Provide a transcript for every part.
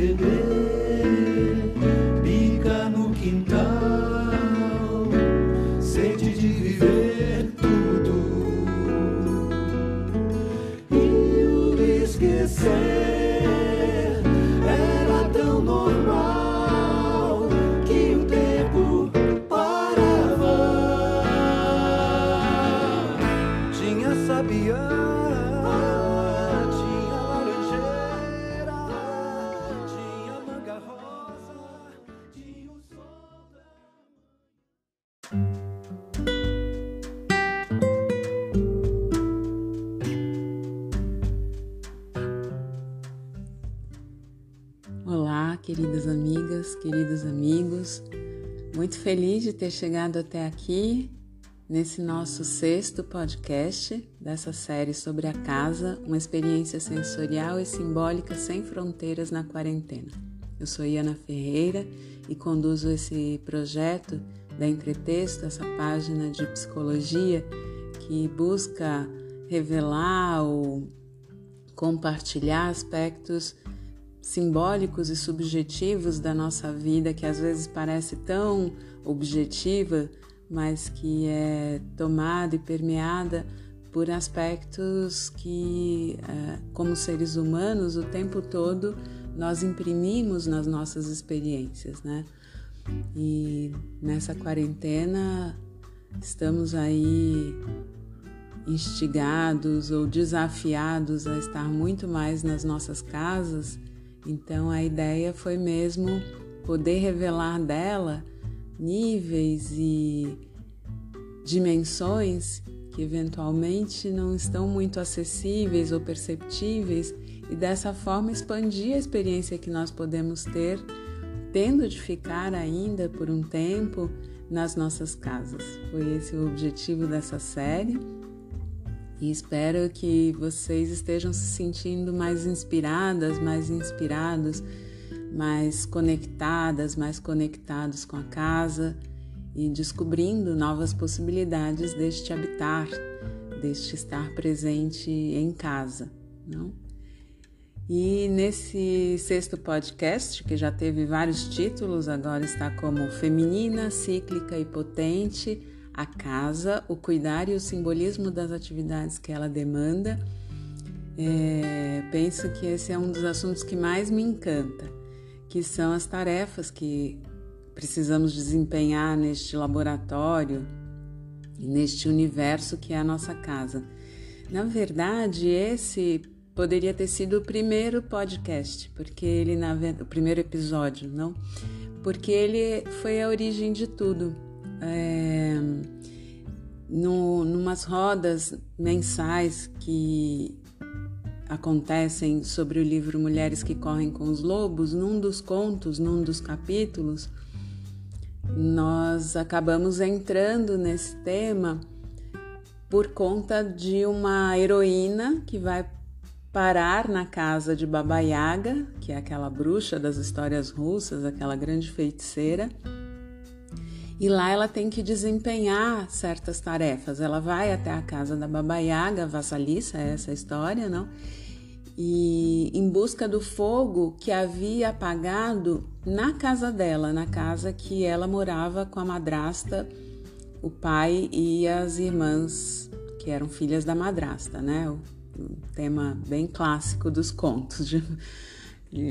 good. Queridos amigos. Muito feliz de ter chegado até aqui nesse nosso sexto podcast dessa série sobre a casa, uma experiência sensorial e simbólica sem fronteiras na quarentena. Eu sou Iana Ferreira e conduzo esse projeto da Entretexto, essa página de psicologia que busca revelar ou compartilhar aspectos simbólicos e subjetivos da nossa vida que às vezes parece tão objetiva, mas que é tomada e permeada por aspectos que, eh, como seres humanos, o tempo todo nós imprimimos nas nossas experiências, né? E nessa quarentena estamos aí instigados ou desafiados a estar muito mais nas nossas casas então a ideia foi mesmo poder revelar dela níveis e dimensões que eventualmente não estão muito acessíveis ou perceptíveis e dessa forma expandir a experiência que nós podemos ter, tendo de ficar ainda por um tempo nas nossas casas. Foi esse o objetivo dessa série e espero que vocês estejam se sentindo mais inspiradas, mais inspirados, mais conectadas, mais conectados com a casa e descobrindo novas possibilidades deste habitar, deste estar presente em casa, não? E nesse sexto podcast, que já teve vários títulos, agora está como Feminina, Cíclica e Potente, a casa, o cuidar e o simbolismo das atividades que ela demanda. É, penso que esse é um dos assuntos que mais me encanta, que são as tarefas que precisamos desempenhar neste laboratório, neste universo que é a nossa casa. Na verdade, esse poderia ter sido o primeiro podcast, porque ele na o primeiro episódio, não? Porque ele foi a origem de tudo é, no, numas rodas mensais que acontecem sobre o livro Mulheres que Correm com os Lobos, num dos contos, num dos capítulos, nós acabamos entrando nesse tema por conta de uma heroína que vai parar na casa de Baba Yaga, que é aquela bruxa das histórias russas, aquela grande feiticeira e lá ela tem que desempenhar certas tarefas. Ela vai até a casa da Baba Yaga, vassaliça é essa história, não? E em busca do fogo que havia apagado na casa dela, na casa que ela morava com a madrasta, o pai e as irmãs que eram filhas da madrasta, né? Um tema bem clássico dos contos, de,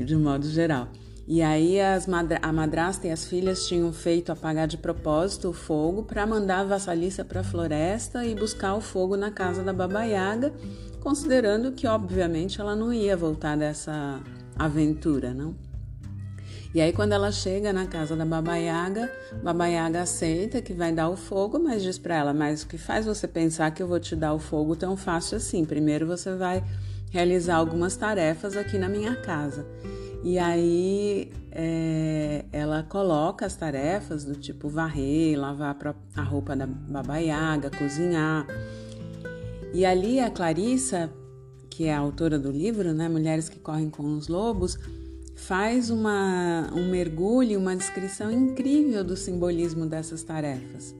de modo geral. E aí madra a madrasta e as filhas tinham feito apagar de propósito o fogo para mandar a vassaliça para a floresta e buscar o fogo na casa da Baba Yaga, considerando que obviamente ela não ia voltar dessa aventura, não? E aí quando ela chega na casa da Baba Yaga, Baba Yaga aceita que vai dar o fogo, mas diz para ela: "Mas o que faz você pensar que eu vou te dar o fogo tão fácil assim? Primeiro você vai realizar algumas tarefas aqui na minha casa." E aí é, ela coloca as tarefas do tipo varrer, lavar a roupa da babaiaga, cozinhar. E ali a Clarissa, que é a autora do livro, né, Mulheres que Correm com os Lobos, faz uma, um mergulho, uma descrição incrível do simbolismo dessas tarefas.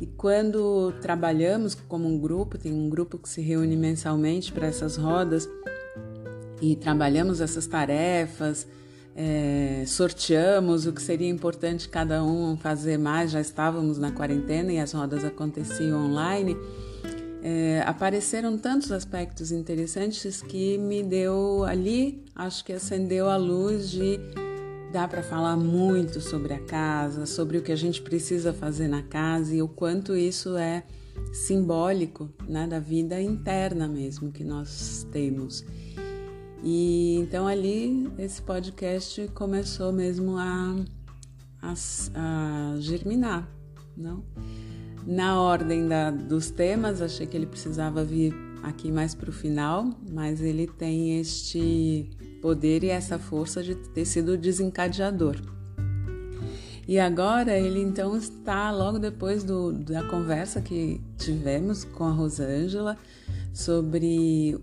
E quando trabalhamos como um grupo, tem um grupo que se reúne mensalmente para essas rodas, e trabalhamos essas tarefas, é, sorteamos o que seria importante cada um fazer mais, já estávamos na quarentena e as rodas aconteciam online. É, apareceram tantos aspectos interessantes que me deu ali, acho que acendeu a luz de dá para falar muito sobre a casa, sobre o que a gente precisa fazer na casa e o quanto isso é simbólico né, da vida interna mesmo que nós temos. E então ali esse podcast começou mesmo a, a, a germinar, não? Na ordem da, dos temas, achei que ele precisava vir aqui mais para o final, mas ele tem este poder e essa força de ter sido desencadeador. E agora ele então está logo depois do, da conversa que tivemos com a Rosângela sobre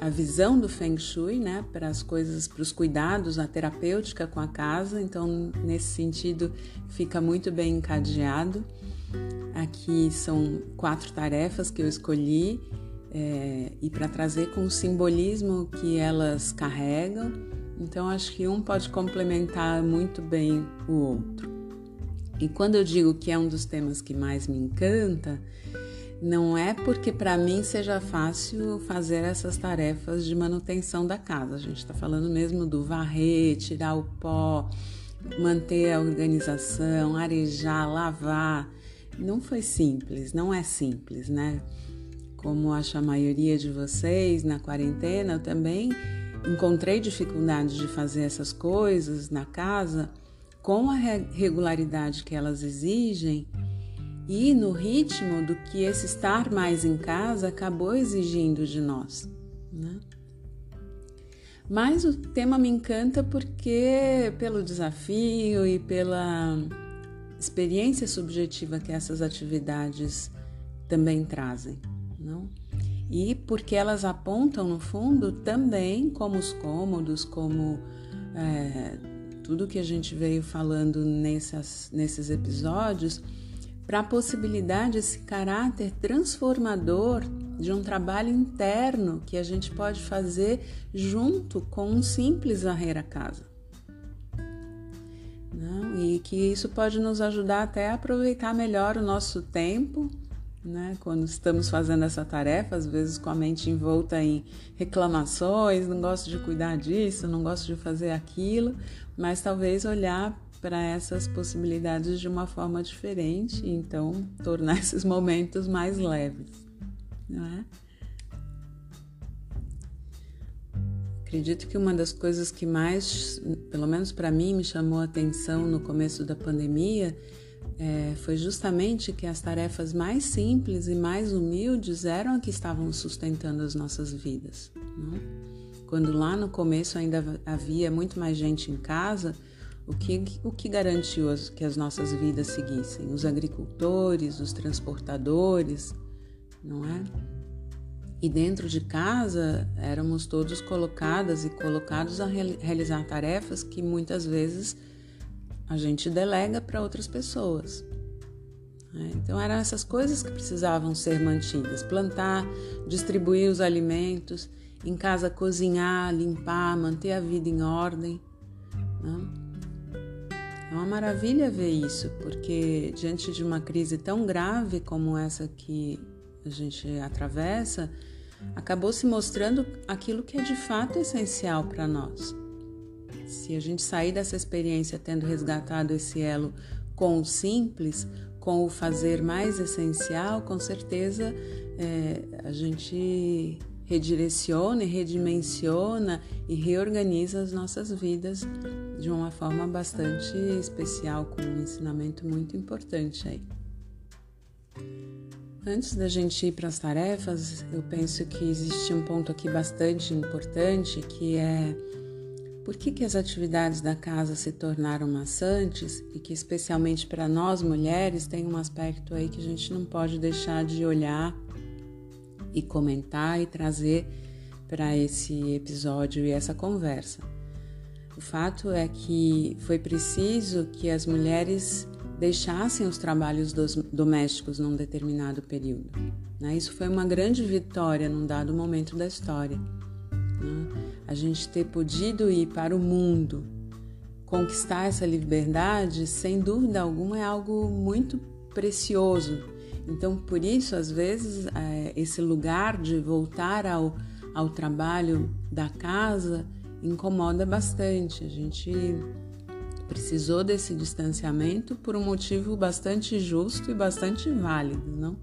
a visão do Feng Shui, né, para as coisas, para os cuidados, a terapêutica com a casa. Então, nesse sentido, fica muito bem encadeado. Aqui são quatro tarefas que eu escolhi é, e para trazer com o simbolismo que elas carregam. Então, acho que um pode complementar muito bem o outro. E quando eu digo que é um dos temas que mais me encanta, não é porque para mim seja fácil fazer essas tarefas de manutenção da casa. A gente está falando mesmo do varrer, tirar o pó, manter a organização, arejar, lavar. Não foi simples, não é simples, né? Como acho a maioria de vocês na quarentena, eu também encontrei dificuldade de fazer essas coisas na casa com a regularidade que elas exigem e no ritmo do que esse estar mais em casa acabou exigindo de nós. Né? Mas o tema me encanta porque, pelo desafio e pela experiência subjetiva que essas atividades também trazem, não? E porque elas apontam, no fundo, também como os cômodos, como é, tudo que a gente veio falando nessas, nesses episódios, para a possibilidade, esse caráter transformador de um trabalho interno que a gente pode fazer junto com um simples varrer a casa. Não? E que isso pode nos ajudar até a aproveitar melhor o nosso tempo, né? quando estamos fazendo essa tarefa, às vezes com a mente envolta em reclamações, não gosto de cuidar disso, não gosto de fazer aquilo, mas talvez olhar para essas possibilidades de uma forma diferente e então tornar esses momentos mais leves, não é? Acredito que uma das coisas que mais, pelo menos para mim, me chamou a atenção no começo da pandemia é, foi justamente que as tarefas mais simples e mais humildes eram as que estavam sustentando as nossas vidas. Não? Quando lá no começo ainda havia muito mais gente em casa, o que, o que garantiu que as nossas vidas seguissem? Os agricultores, os transportadores, não é? E dentro de casa éramos todos colocadas e colocados a realizar tarefas que muitas vezes a gente delega para outras pessoas. Né? Então eram essas coisas que precisavam ser mantidas: plantar, distribuir os alimentos, em casa cozinhar, limpar, manter a vida em ordem. Né? É uma maravilha ver isso, porque diante de uma crise tão grave como essa que a gente atravessa, acabou se mostrando aquilo que é de fato essencial para nós. Se a gente sair dessa experiência tendo resgatado esse elo com o simples, com o fazer mais essencial, com certeza é, a gente redireciona redimensiona e reorganiza as nossas vidas de uma forma bastante especial, com um ensinamento muito importante aí. Antes da gente ir para as tarefas, eu penso que existe um ponto aqui bastante importante que é por que, que as atividades da casa se tornaram maçantes e que, especialmente para nós mulheres, tem um aspecto aí que a gente não pode deixar de olhar e comentar e trazer para esse episódio e essa conversa. O fato é que foi preciso que as mulheres deixassem os trabalhos domésticos num determinado período. Né? Isso foi uma grande vitória num dado momento da história. Né? A gente ter podido ir para o mundo conquistar essa liberdade, sem dúvida alguma, é algo muito precioso. Então, por isso, às vezes, é, esse lugar de voltar ao, ao trabalho da casa incomoda bastante. A gente precisou desse distanciamento por um motivo bastante justo e bastante válido, não?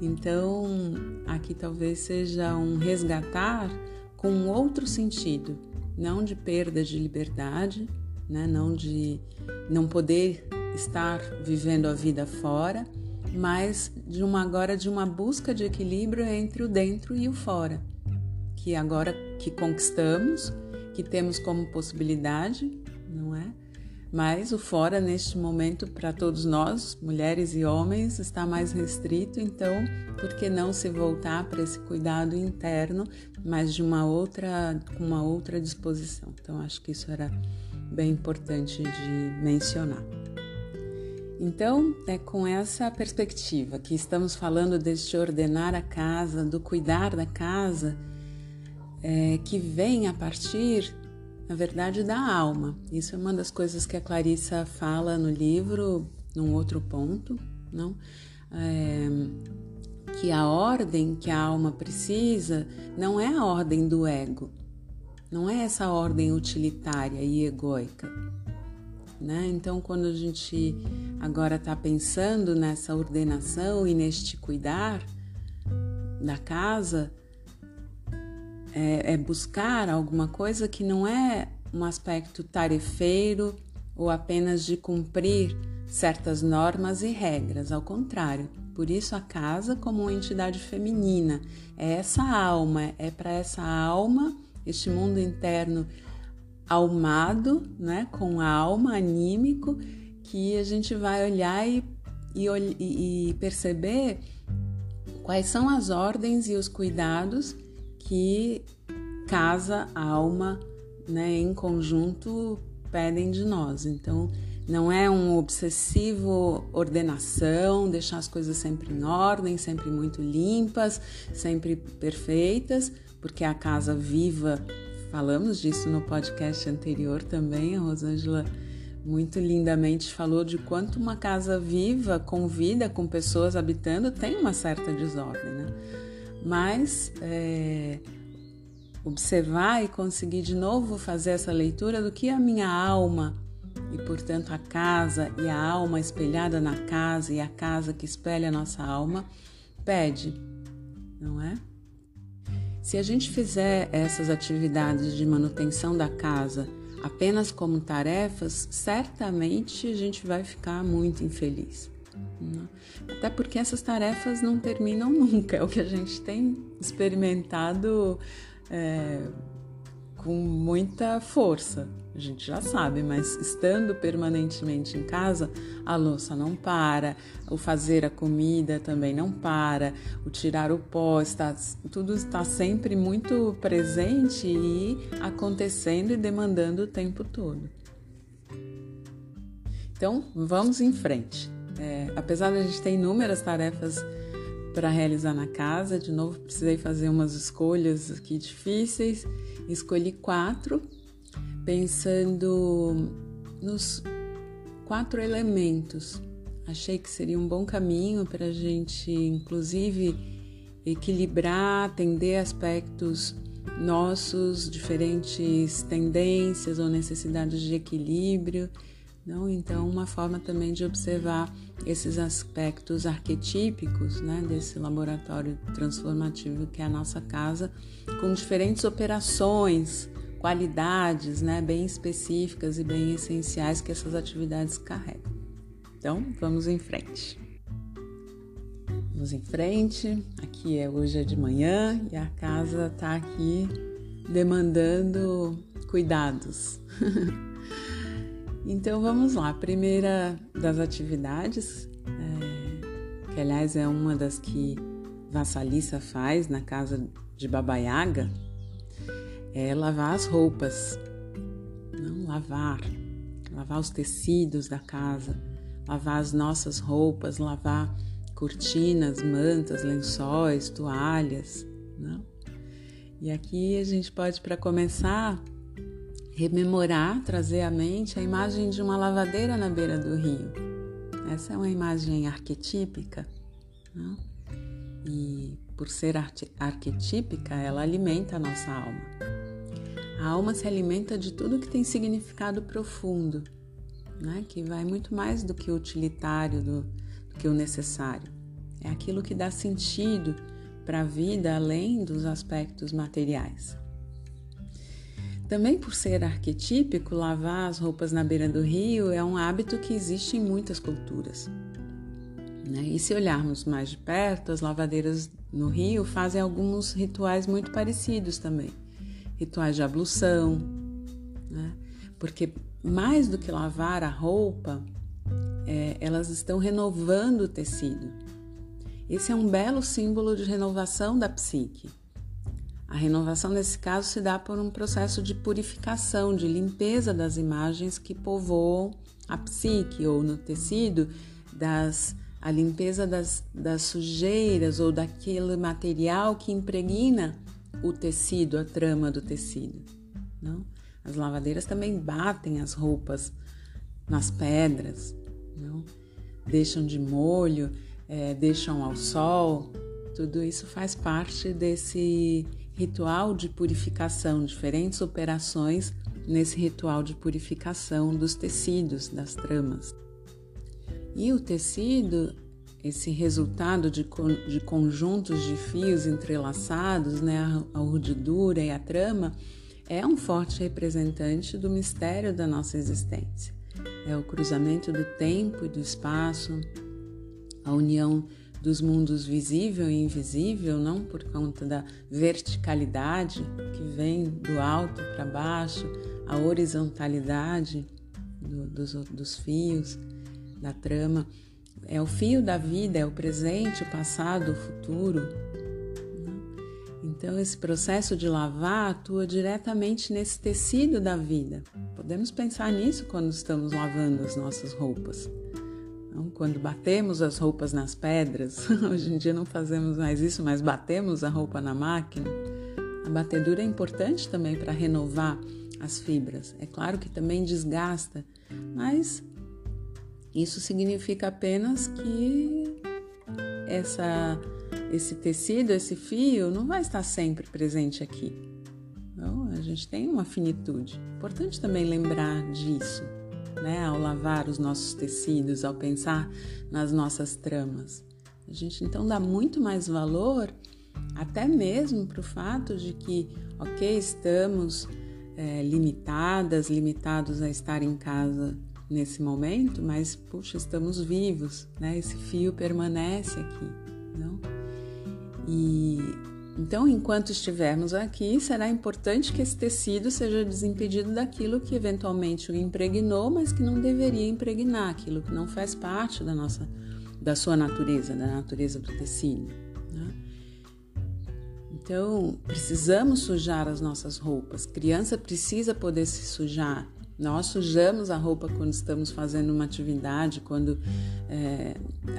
Então, aqui talvez seja um resgatar com outro sentido, não de perda de liberdade, né? não de não poder estar vivendo a vida fora, mas de uma agora de uma busca de equilíbrio entre o dentro e o fora, que agora que conquistamos, que temos como possibilidade, não é? Mas o fora neste momento para todos nós, mulheres e homens, está mais restrito, então por que não se voltar para esse cuidado interno, mas de uma outra com uma outra disposição? Então acho que isso era bem importante de mencionar. Então, é com essa perspectiva que estamos falando deste ordenar a casa, do cuidar da casa, é, que vem a partir, na verdade, da alma. Isso é uma das coisas que a Clarissa fala no livro, num outro ponto, não? É, que a ordem que a alma precisa não é a ordem do ego, não é essa ordem utilitária e egóica. Né? Então, quando a gente agora está pensando nessa ordenação e neste cuidar da casa, é, é buscar alguma coisa que não é um aspecto tarefeiro ou apenas de cumprir certas normas e regras, ao contrário. Por isso, a casa, como uma entidade feminina, é essa alma, é para essa alma este mundo interno almado, né, com alma, anímico, que a gente vai olhar e, e, e perceber quais são as ordens e os cuidados que casa, alma, né, em conjunto pedem de nós. Então, não é um obsessivo ordenação, deixar as coisas sempre em ordem, sempre muito limpas, sempre perfeitas, porque a casa viva, falamos disso no podcast anterior também, a Rosângela muito lindamente falou de quanto uma casa viva, com vida, com pessoas habitando, tem uma certa desordem, né? Mas é, observar e conseguir de novo fazer essa leitura do que a minha alma e, portanto, a casa e a alma espelhada na casa e a casa que espelha a nossa alma pede, não é? Se a gente fizer essas atividades de manutenção da casa apenas como tarefas, certamente a gente vai ficar muito infeliz. Né? Até porque essas tarefas não terminam nunca, é o que a gente tem experimentado é, com muita força a gente já sabe, mas estando permanentemente em casa, a louça não para, o fazer a comida também não para, o tirar o pó, está, tudo está sempre muito presente e acontecendo e demandando o tempo todo. Então, vamos em frente. É, apesar de a gente ter inúmeras tarefas para realizar na casa, de novo precisei fazer umas escolhas aqui difíceis, escolhi quatro pensando nos quatro elementos. Achei que seria um bom caminho para a gente, inclusive, equilibrar, atender aspectos nossos, diferentes tendências ou necessidades de equilíbrio. Não? Então, uma forma também de observar esses aspectos arquetípicos né, desse laboratório transformativo que é a nossa casa, com diferentes operações qualidades né, bem específicas e bem essenciais que essas atividades carregam. Então, vamos em frente. Vamos em frente. Aqui é hoje é de manhã e a casa está aqui demandando cuidados. então vamos lá. A primeira das atividades, é, que aliás é uma das que Vassalissa faz na casa de Babaiaga, é lavar as roupas. Não lavar, lavar os tecidos da casa, lavar as nossas roupas, lavar cortinas, mantas, lençóis, toalhas, não? E aqui a gente pode para começar rememorar, trazer à mente a imagem de uma lavadeira na beira do rio. Essa é uma imagem arquetípica. Não? E por ser arquetípica, ela alimenta a nossa alma. A alma se alimenta de tudo que tem significado profundo, né? que vai muito mais do que o utilitário, do, do que o necessário. É aquilo que dá sentido para a vida além dos aspectos materiais. Também por ser arquetípico, lavar as roupas na beira do rio é um hábito que existe em muitas culturas. Né? E se olharmos mais de perto, as lavadeiras no rio fazem alguns rituais muito parecidos também. Rituais de ablução, né? porque mais do que lavar a roupa, é, elas estão renovando o tecido. Esse é um belo símbolo de renovação da psique. A renovação, nesse caso, se dá por um processo de purificação, de limpeza das imagens que povoam a psique ou no tecido das a limpeza das, das sujeiras ou daquele material que impregna o tecido, a trama do tecido. Não? As lavadeiras também batem as roupas nas pedras, não? deixam de molho, é, deixam ao sol. Tudo isso faz parte desse ritual de purificação, diferentes operações nesse ritual de purificação dos tecidos, das tramas. E o tecido, esse resultado de, de conjuntos de fios entrelaçados, né, a, urdidura e a trama, é um forte representante do mistério da nossa existência. É o cruzamento do tempo e do espaço, a união dos mundos visível e invisível, não por conta da verticalidade que vem do alto para baixo, a horizontalidade do, dos, dos fios, da trama. É o fio da vida, é o presente, o passado, o futuro. Né? Então, esse processo de lavar atua diretamente nesse tecido da vida. Podemos pensar nisso quando estamos lavando as nossas roupas. Então, quando batemos as roupas nas pedras, hoje em dia não fazemos mais isso, mas batemos a roupa na máquina. A batedura é importante também para renovar as fibras. É claro que também desgasta, mas isso significa apenas que essa, esse tecido, esse fio, não vai estar sempre presente aqui. Então, a gente tem uma finitude. Importante também lembrar disso, né? Ao lavar os nossos tecidos, ao pensar nas nossas tramas. A gente então dá muito mais valor, até mesmo para o fato de que, ok, estamos é, limitadas, limitados a estar em casa nesse momento, mas puxa, estamos vivos, né? Esse fio permanece aqui, não? E então, enquanto estivermos aqui, será importante que esse tecido seja desimpedido daquilo que eventualmente o impregnou, mas que não deveria impregnar, aquilo que não faz parte da nossa, da sua natureza, da natureza do tecido. Né? Então, precisamos sujar as nossas roupas. Criança precisa poder se sujar. Nós sujamos a roupa quando estamos fazendo uma atividade, quando é,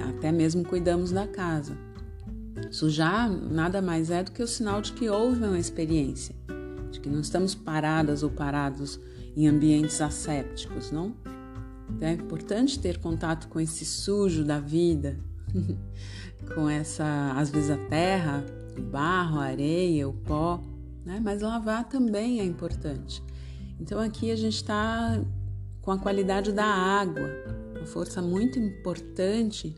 até mesmo cuidamos da casa. Sujar nada mais é do que o sinal de que houve uma experiência, de que não estamos paradas ou parados em ambientes assépticos, não? Então é importante ter contato com esse sujo da vida, com essa, às vezes a terra, o barro, a areia, o pó, né? Mas lavar também é importante. Então aqui a gente está com a qualidade da água, uma força muito importante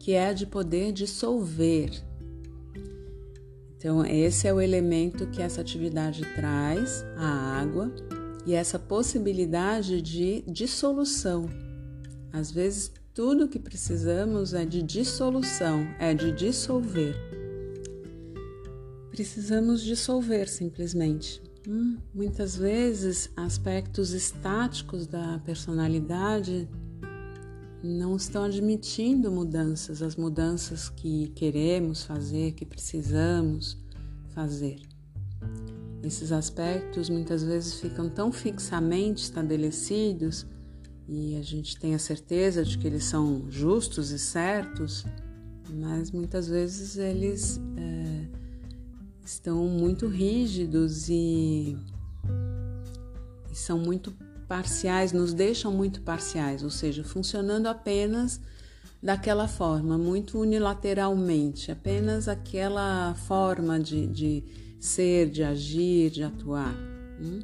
que é a de poder dissolver. Então, esse é o elemento que essa atividade traz, a água, e essa possibilidade de dissolução. Às vezes, tudo que precisamos é de dissolução, é de dissolver. Precisamos dissolver simplesmente. Hum, muitas vezes, aspectos estáticos da personalidade não estão admitindo mudanças, as mudanças que queremos fazer, que precisamos fazer. Esses aspectos muitas vezes ficam tão fixamente estabelecidos e a gente tem a certeza de que eles são justos e certos, mas muitas vezes eles é, estão muito rígidos e são muito parciais, nos deixam muito parciais, ou seja, funcionando apenas daquela forma, muito unilateralmente, apenas aquela forma de, de ser, de agir, de atuar. Hum?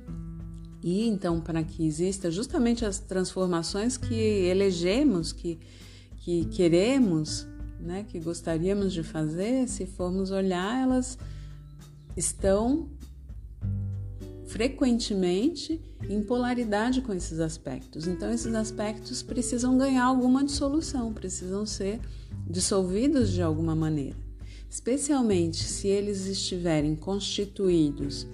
E então, para que exista justamente as transformações que elegemos, que, que queremos, né, que gostaríamos de fazer, se formos olhar, elas estão frequentemente em polaridade com esses aspectos. Então, esses aspectos precisam ganhar alguma dissolução, precisam ser dissolvidos de alguma maneira, especialmente se eles estiverem constituídos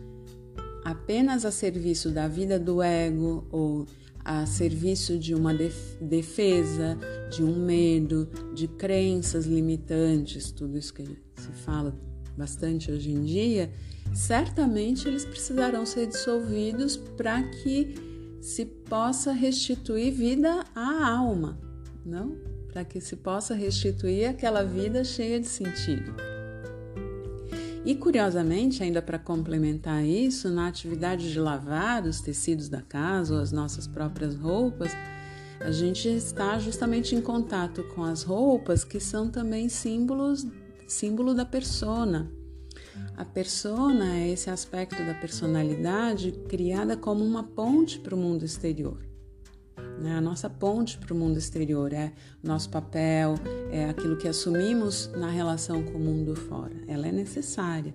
apenas a serviço da vida do ego ou a serviço de uma defesa, de um medo, de crenças limitantes, tudo isso que se fala bastante hoje em dia, certamente eles precisarão ser dissolvidos para que se possa restituir vida à alma, não? Para que se possa restituir aquela vida cheia de sentido. E curiosamente, ainda para complementar isso, na atividade de lavar os tecidos da casa ou as nossas próprias roupas, a gente está justamente em contato com as roupas que são também símbolos, símbolo da persona. A persona é esse aspecto da personalidade criada como uma ponte para o mundo exterior. Né? A nossa ponte para o mundo exterior é nosso papel, é aquilo que assumimos na relação com o mundo fora. Ela é necessária.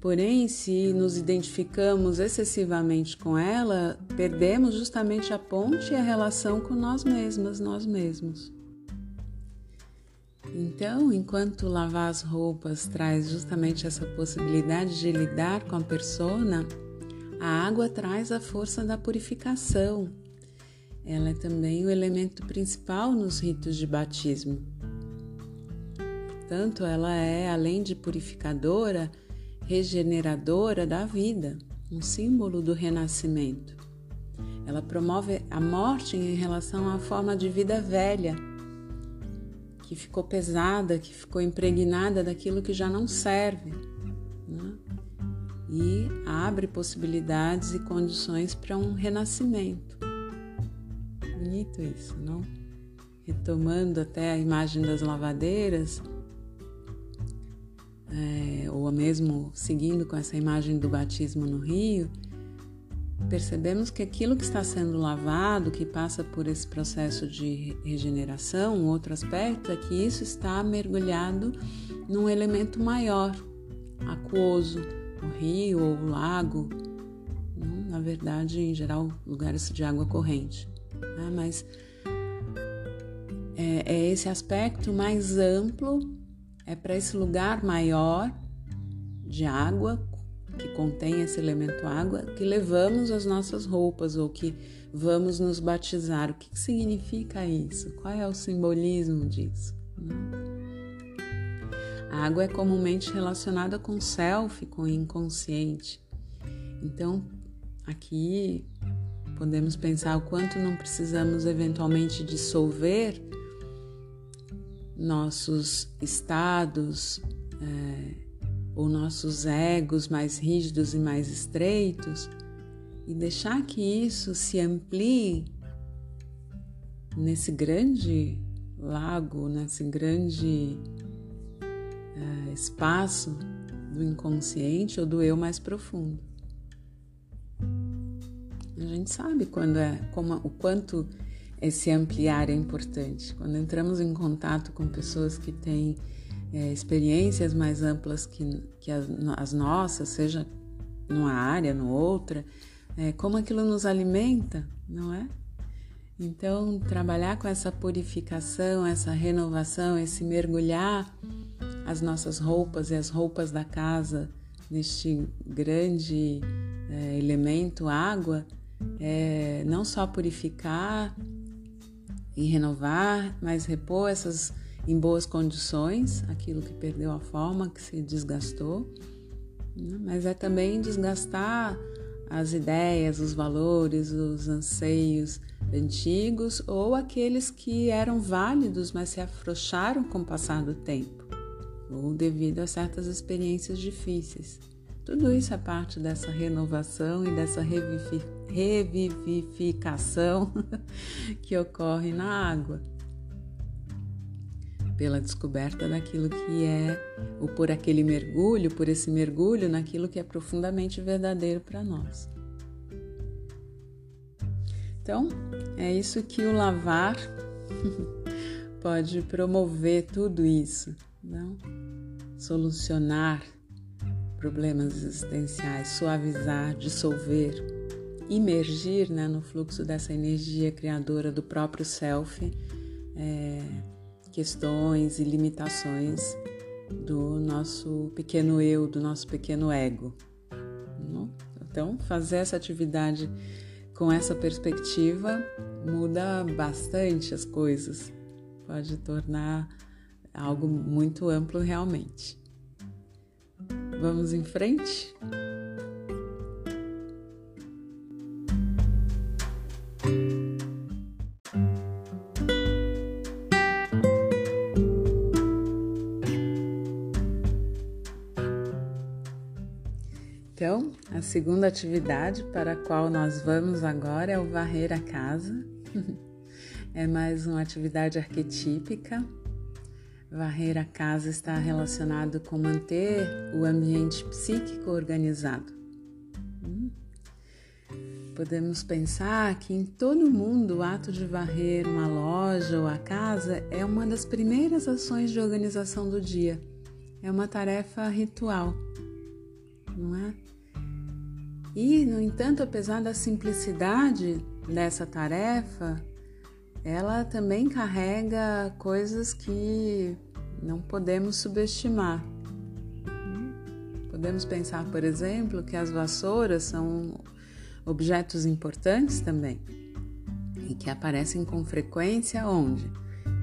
Porém, se nos identificamos excessivamente com ela, perdemos justamente a ponte e a relação com nós mesmas, nós mesmos. Então, enquanto lavar as roupas traz justamente essa possibilidade de lidar com a persona, a água traz a força da purificação, ela é também o elemento principal nos ritos de batismo. Portanto, ela é, além de purificadora, regeneradora da vida, um símbolo do renascimento. Ela promove a morte em relação à forma de vida velha, que ficou pesada, que ficou impregnada daquilo que já não serve. Né? E abre possibilidades e condições para um renascimento bonito isso, não? Retomando até a imagem das lavadeiras, é, ou mesmo seguindo com essa imagem do batismo no rio, percebemos que aquilo que está sendo lavado, que passa por esse processo de regeneração, um outro aspecto é que isso está mergulhado num elemento maior, aquoso, o rio ou o lago, na verdade, em geral, lugares de água corrente né? mas é, é esse aspecto mais amplo, é para esse lugar maior de água que contém esse elemento água que levamos as nossas roupas ou que vamos nos batizar. O que, significa isso? Qual é o simbolismo disso? A água é comumente relacionada com o self, com o inconsciente. Então, aqui Podemos pensar o quanto não precisamos eventualmente dissolver nossos estados é, ou nossos egos mais rígidos e mais estreitos e deixar que isso se amplie nesse grande lago, nesse grande é, espaço do inconsciente ou do eu mais profundo. A gente sabe quando é, como, o quanto esse ampliar é importante. Quando entramos em contato com pessoas que têm é, experiências mais amplas que, que as, as, nossas, seja numa área, no outra, é, como aquilo nos alimenta, não é? Então, trabalhar com essa purificação, essa renovação, esse mergulhar as nossas roupas e as roupas da casa neste grande é, elemento água é, não só purificar e renovar, mas repor essas em boas condições, aquilo que perdeu a forma, que se desgastou, né? mas é também desgastar as ideias, os valores, os anseios antigos ou aqueles que eram válidos, mas se afrouxaram com o passar do tempo, ou devido a certas experiências difíceis. Tudo isso é parte dessa renovação e dessa revivificação que ocorre na água. Pela descoberta daquilo que é, ou por aquele mergulho, por esse mergulho naquilo que é profundamente verdadeiro para nós. Então, é isso que o lavar pode promover tudo isso, não? Solucionar problemas existenciais, suavizar, dissolver, imergir né, no fluxo dessa energia criadora do próprio self, é, questões e limitações do nosso pequeno eu, do nosso pequeno ego. Não? Então, fazer essa atividade com essa perspectiva muda bastante as coisas, pode tornar algo muito amplo realmente. Vamos em frente? Segunda atividade para a qual nós vamos agora é o varrer a casa. é mais uma atividade arquetípica Varrer a casa está relacionado com manter o ambiente psíquico organizado. Hum. Podemos pensar que em todo mundo o ato de varrer uma loja ou a casa é uma das primeiras ações de organização do dia. É uma tarefa ritual, não é? E, no entanto, apesar da simplicidade dessa tarefa, ela também carrega coisas que não podemos subestimar. Podemos pensar, por exemplo, que as vassouras são objetos importantes também e que aparecem com frequência onde?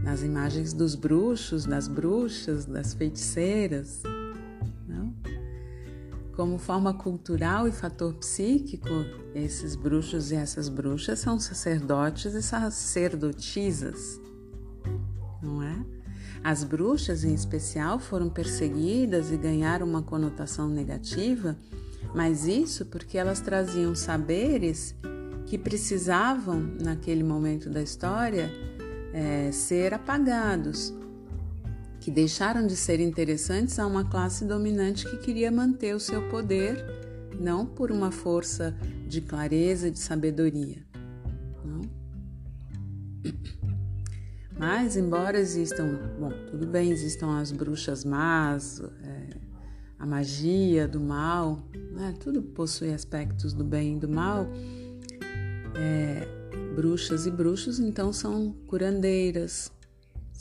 Nas imagens dos bruxos, das bruxas, das feiticeiras. Como forma cultural e fator psíquico, esses bruxos e essas bruxas são sacerdotes e sacerdotisas, não é? As bruxas, em especial, foram perseguidas e ganharam uma conotação negativa, mas isso porque elas traziam saberes que precisavam, naquele momento da história, é, ser apagados que deixaram de ser interessantes a uma classe dominante que queria manter o seu poder, não por uma força de clareza, de sabedoria. Não? Mas, embora existam, bom, tudo bem, existam as bruxas más, é, a magia do mal, né? tudo possui aspectos do bem e do mal. É, bruxas e bruxos, então, são curandeiras,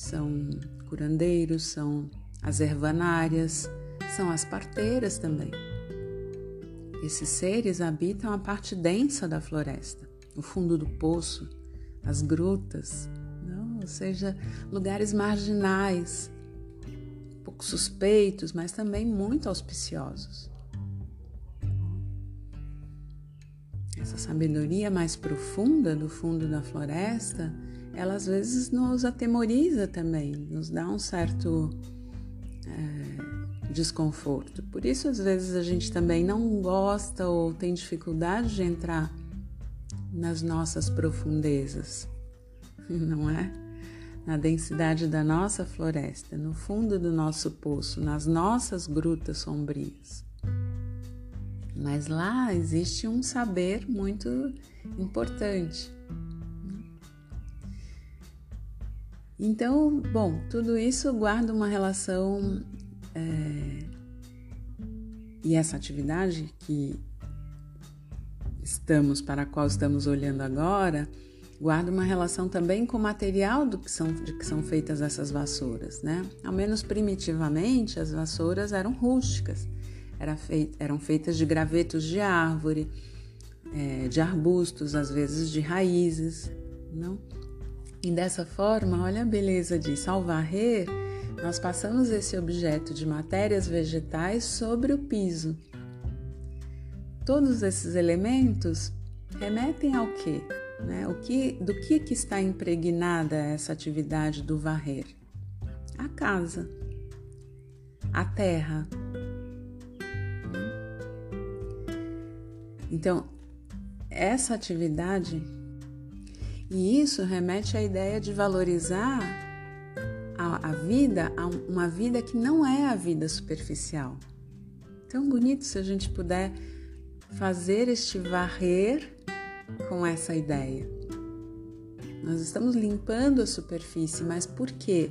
são curandeiros, são as ervanárias, são as parteiras também. Esses seres habitam a parte densa da floresta, o fundo do poço, as grutas, não? ou seja, lugares marginais, pouco suspeitos, mas também muito auspiciosos. Essa sabedoria mais profunda do fundo da floresta ela às vezes nos atemoriza também, nos dá um certo é, desconforto. Por isso, às vezes, a gente também não gosta ou tem dificuldade de entrar nas nossas profundezas, não é? Na densidade da nossa floresta, no fundo do nosso poço, nas nossas grutas sombrias. Mas lá existe um saber muito importante Então, bom, tudo isso guarda uma relação é, e essa atividade que estamos para a qual estamos olhando agora guarda uma relação também com o material do que são, de que são feitas essas vassouras, né? Ao menos primitivamente, as vassouras eram rústicas, era eram feitas de gravetos de árvore, é, de arbustos, às vezes de raízes, não? E dessa forma, olha a beleza disso. Ao varrer, nós passamos esse objeto de matérias vegetais sobre o piso. Todos esses elementos remetem ao quê? Né? O que do que, que está impregnada essa atividade do varrer? A casa, a terra. Então, essa atividade, e isso remete à ideia de valorizar a, a vida, a uma vida que não é a vida superficial. Tão bonito se a gente puder fazer este varrer com essa ideia. Nós estamos limpando a superfície, mas por quê?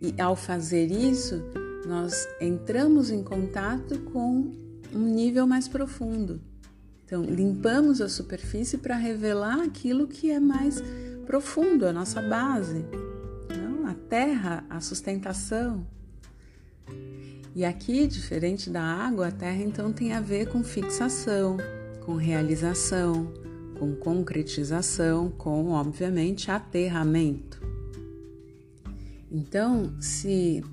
E ao fazer isso, nós entramos em contato com um nível mais profundo. Então, limpamos a superfície para revelar aquilo que é mais profundo, a nossa base, não? a terra, a sustentação. E aqui, diferente da água, a terra então tem a ver com fixação, com realização, com concretização, com, obviamente, aterramento. Então, se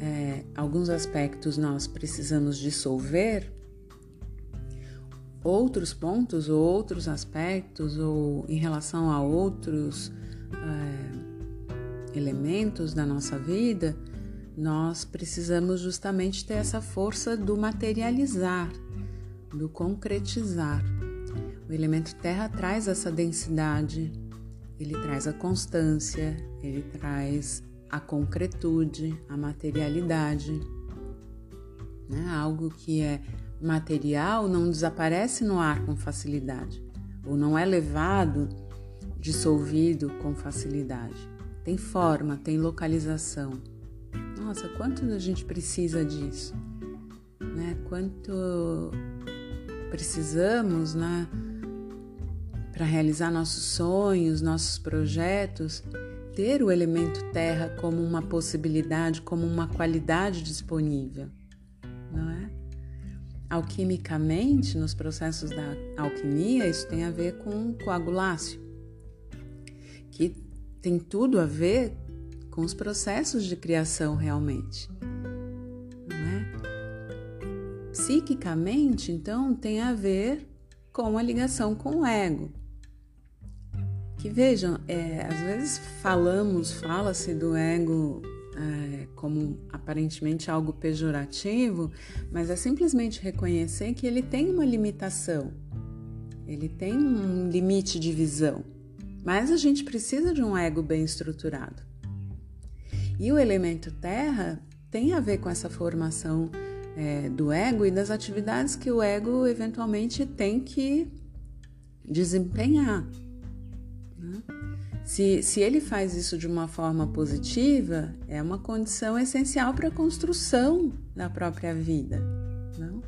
é, alguns aspectos nós precisamos dissolver, outros pontos ou outros aspectos, ou em relação a outros é, elementos da nossa vida, nós precisamos justamente ter essa força do materializar, do concretizar. O elemento terra traz essa densidade, ele traz a constância, ele traz a concretude, a materialidade. Né? Algo que é material não desaparece no ar com facilidade, ou não é levado, dissolvido com facilidade. Tem forma, tem localização. Nossa, quanto a gente precisa disso? Né? Quanto precisamos, né? Para realizar nossos sonhos, nossos projetos, ter o elemento terra como uma possibilidade, como uma qualidade disponível, não é? Alquimicamente, nos processos da alquimia, isso tem a ver com coagulácio, que tem tudo a ver com os processos de criação realmente, não é? Psiquicamente, então, tem a ver com a ligação com o ego. Que vejam, é, às vezes falamos, fala-se do ego é, como aparentemente algo pejorativo, mas é simplesmente reconhecer que ele tem uma limitação, ele tem um limite de visão, mas a gente precisa de um ego bem estruturado. E o elemento terra tem a ver com essa formação é, do ego e das atividades que o ego eventualmente tem que desempenhar. Né? Se, se ele faz isso de uma forma positiva, é uma condição essencial para a construção da própria vida. Não?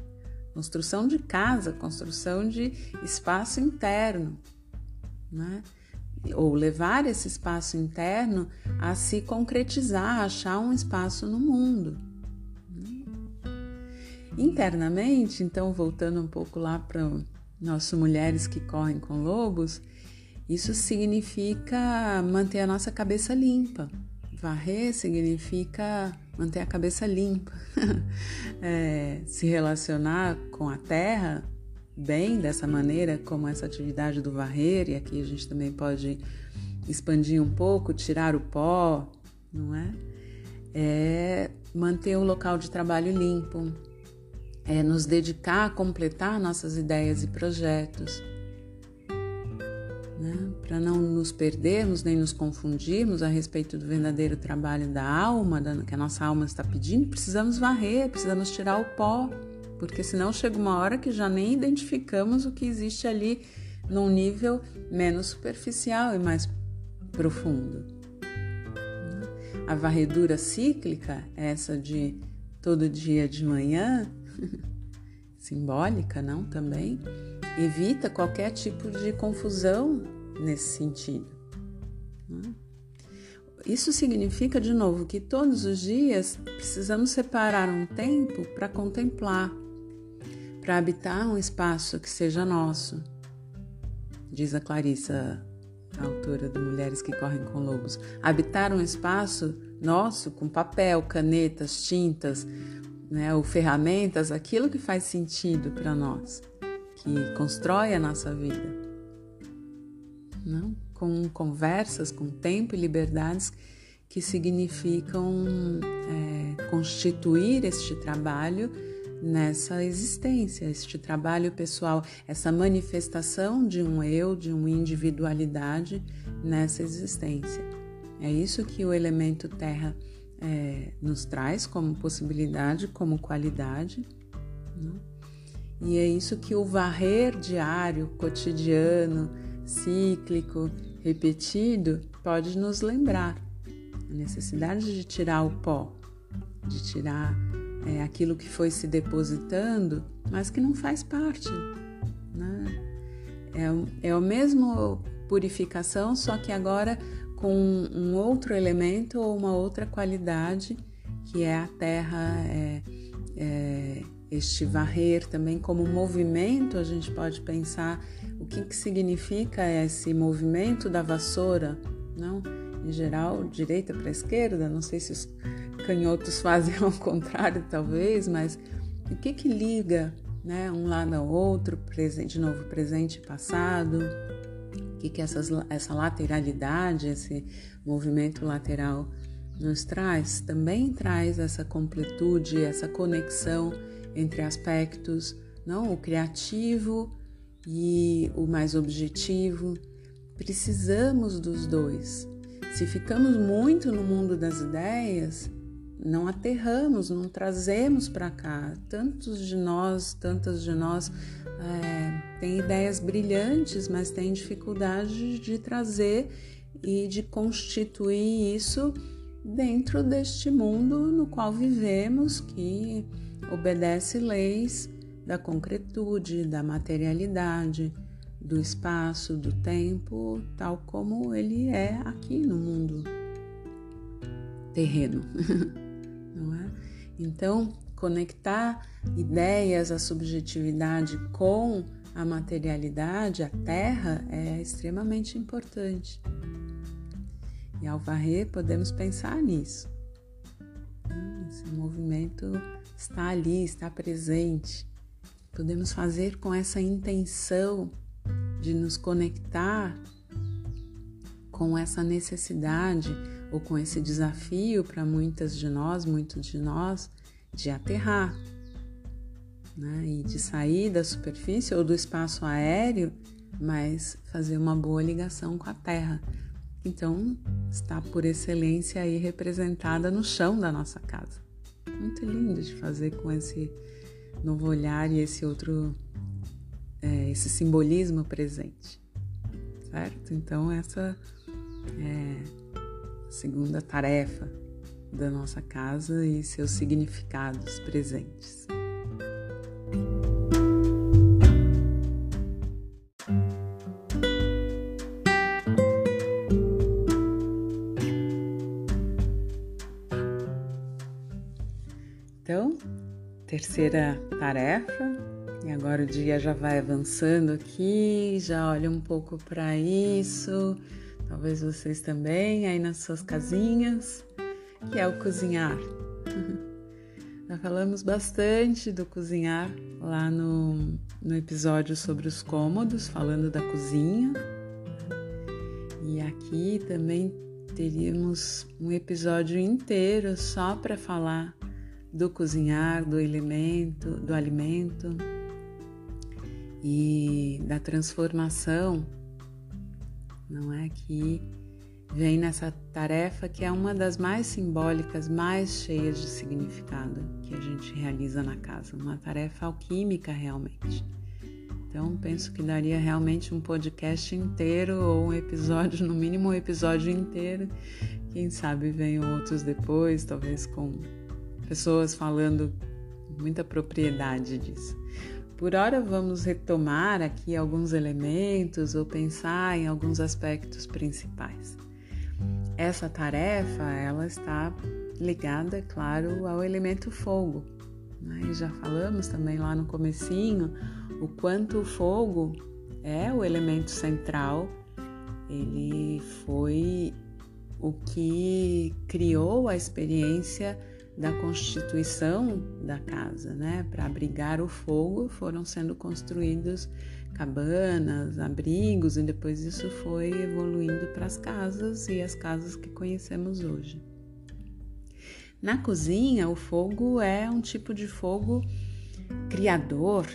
Construção de casa, construção de espaço interno. Né? Ou levar esse espaço interno a se concretizar, a achar um espaço no mundo. Internamente, então, voltando um pouco lá para nossas mulheres que correm com lobos, isso significa manter a nossa cabeça limpa. Varrer significa manter a cabeça limpa. é, se relacionar com a terra bem dessa maneira, como essa atividade do varrer, e aqui a gente também pode expandir um pouco, tirar o pó, não é? É manter o local de trabalho limpo, é nos dedicar a completar nossas ideias e projetos né? para não nos perdermos nem nos confundirmos a respeito do verdadeiro trabalho da alma, da, que a nossa alma está pedindo, precisamos varrer, precisamos tirar o pó, porque senão chega uma hora que já nem identificamos o que existe ali num nível menos superficial e mais profundo. A varredura cíclica, essa de todo dia de manhã, simbólica, não também, evita qualquer tipo de confusão nesse sentido. Né? Isso significa, de novo, que todos os dias precisamos separar um tempo para contemplar, para habitar um espaço que seja nosso. Diz a Clarissa, a autora de Mulheres que Correm com Lobos. Habitar um espaço nosso com papel, canetas, tintas, né, ou ferramentas, aquilo que faz sentido para nós, que constrói a nossa vida não? com conversas, com tempo e liberdades que significam é, constituir este trabalho nessa existência, este trabalho pessoal, essa manifestação de um eu, de uma individualidade nessa existência. É isso que o elemento terra é, nos traz como possibilidade, como qualidade. E é isso que o varrer diário, cotidiano, cíclico, repetido pode nos lembrar. A necessidade de tirar o pó, de tirar é, aquilo que foi se depositando, mas que não faz parte. Né? É, é a mesma purificação, só que agora com um outro elemento ou uma outra qualidade, que é a terra, é, é, este varrer também como movimento, a gente pode pensar o que, que significa esse movimento da vassoura, não? Em geral, direita para esquerda, não sei se os canhotos fazem ao contrário, talvez, mas o que que liga, né, um lado ao outro, presente, de novo, presente e passado? que, que essas, essa lateralidade, esse movimento lateral nos traz, também traz essa completude, essa conexão entre aspectos, não o criativo e o mais objetivo. Precisamos dos dois. Se ficamos muito no mundo das ideias, não aterramos, não trazemos para cá. Tantos de nós, tantas de nós é, têm ideias brilhantes, mas têm dificuldade de trazer e de constituir isso dentro deste mundo no qual vivemos, que obedece leis da concretude, da materialidade, do espaço, do tempo, tal como ele é aqui no mundo terreno. não é? Então, conectar ideias, a subjetividade com a materialidade, a terra, é extremamente importante. E ao varrer, podemos pensar nisso. Esse movimento está ali, está presente. Podemos fazer com essa intenção de nos conectar com essa necessidade ou com esse desafio para muitas de nós, muitos de nós, de aterrar né? e de sair da superfície ou do espaço aéreo, mas fazer uma boa ligação com a terra. Então, está por excelência aí representada no chão da nossa casa. Muito lindo de fazer com esse novo olhar e esse outro, é, esse simbolismo presente, certo? Então, essa é segunda tarefa da nossa casa e seus significados presentes. Terceira tarefa, e agora o dia já vai avançando aqui, já olha um pouco para isso talvez vocês também, aí nas suas casinhas, que é o cozinhar. Já falamos bastante do cozinhar lá no, no episódio sobre os cômodos, falando da cozinha. E aqui também teríamos um episódio inteiro só para falar do cozinhar, do elemento, do alimento e da transformação não é? Que vem nessa tarefa que é uma das mais simbólicas, mais cheias de significado que a gente realiza na casa, uma tarefa alquímica realmente. Então, penso que daria realmente um podcast inteiro ou um episódio, no mínimo um episódio inteiro. Quem sabe venham outros depois, talvez com pessoas falando muita propriedade disso. Por hora, vamos retomar aqui alguns elementos ou pensar em alguns aspectos principais. Essa tarefa, ela está ligada, claro, ao elemento fogo. Né? E já falamos também lá no comecinho o quanto o fogo é o elemento central. Ele foi o que criou a experiência da constituição da casa, né? Para abrigar o fogo foram sendo construídos cabanas, abrigos e depois isso foi evoluindo para as casas e as casas que conhecemos hoje. Na cozinha, o fogo é um tipo de fogo criador,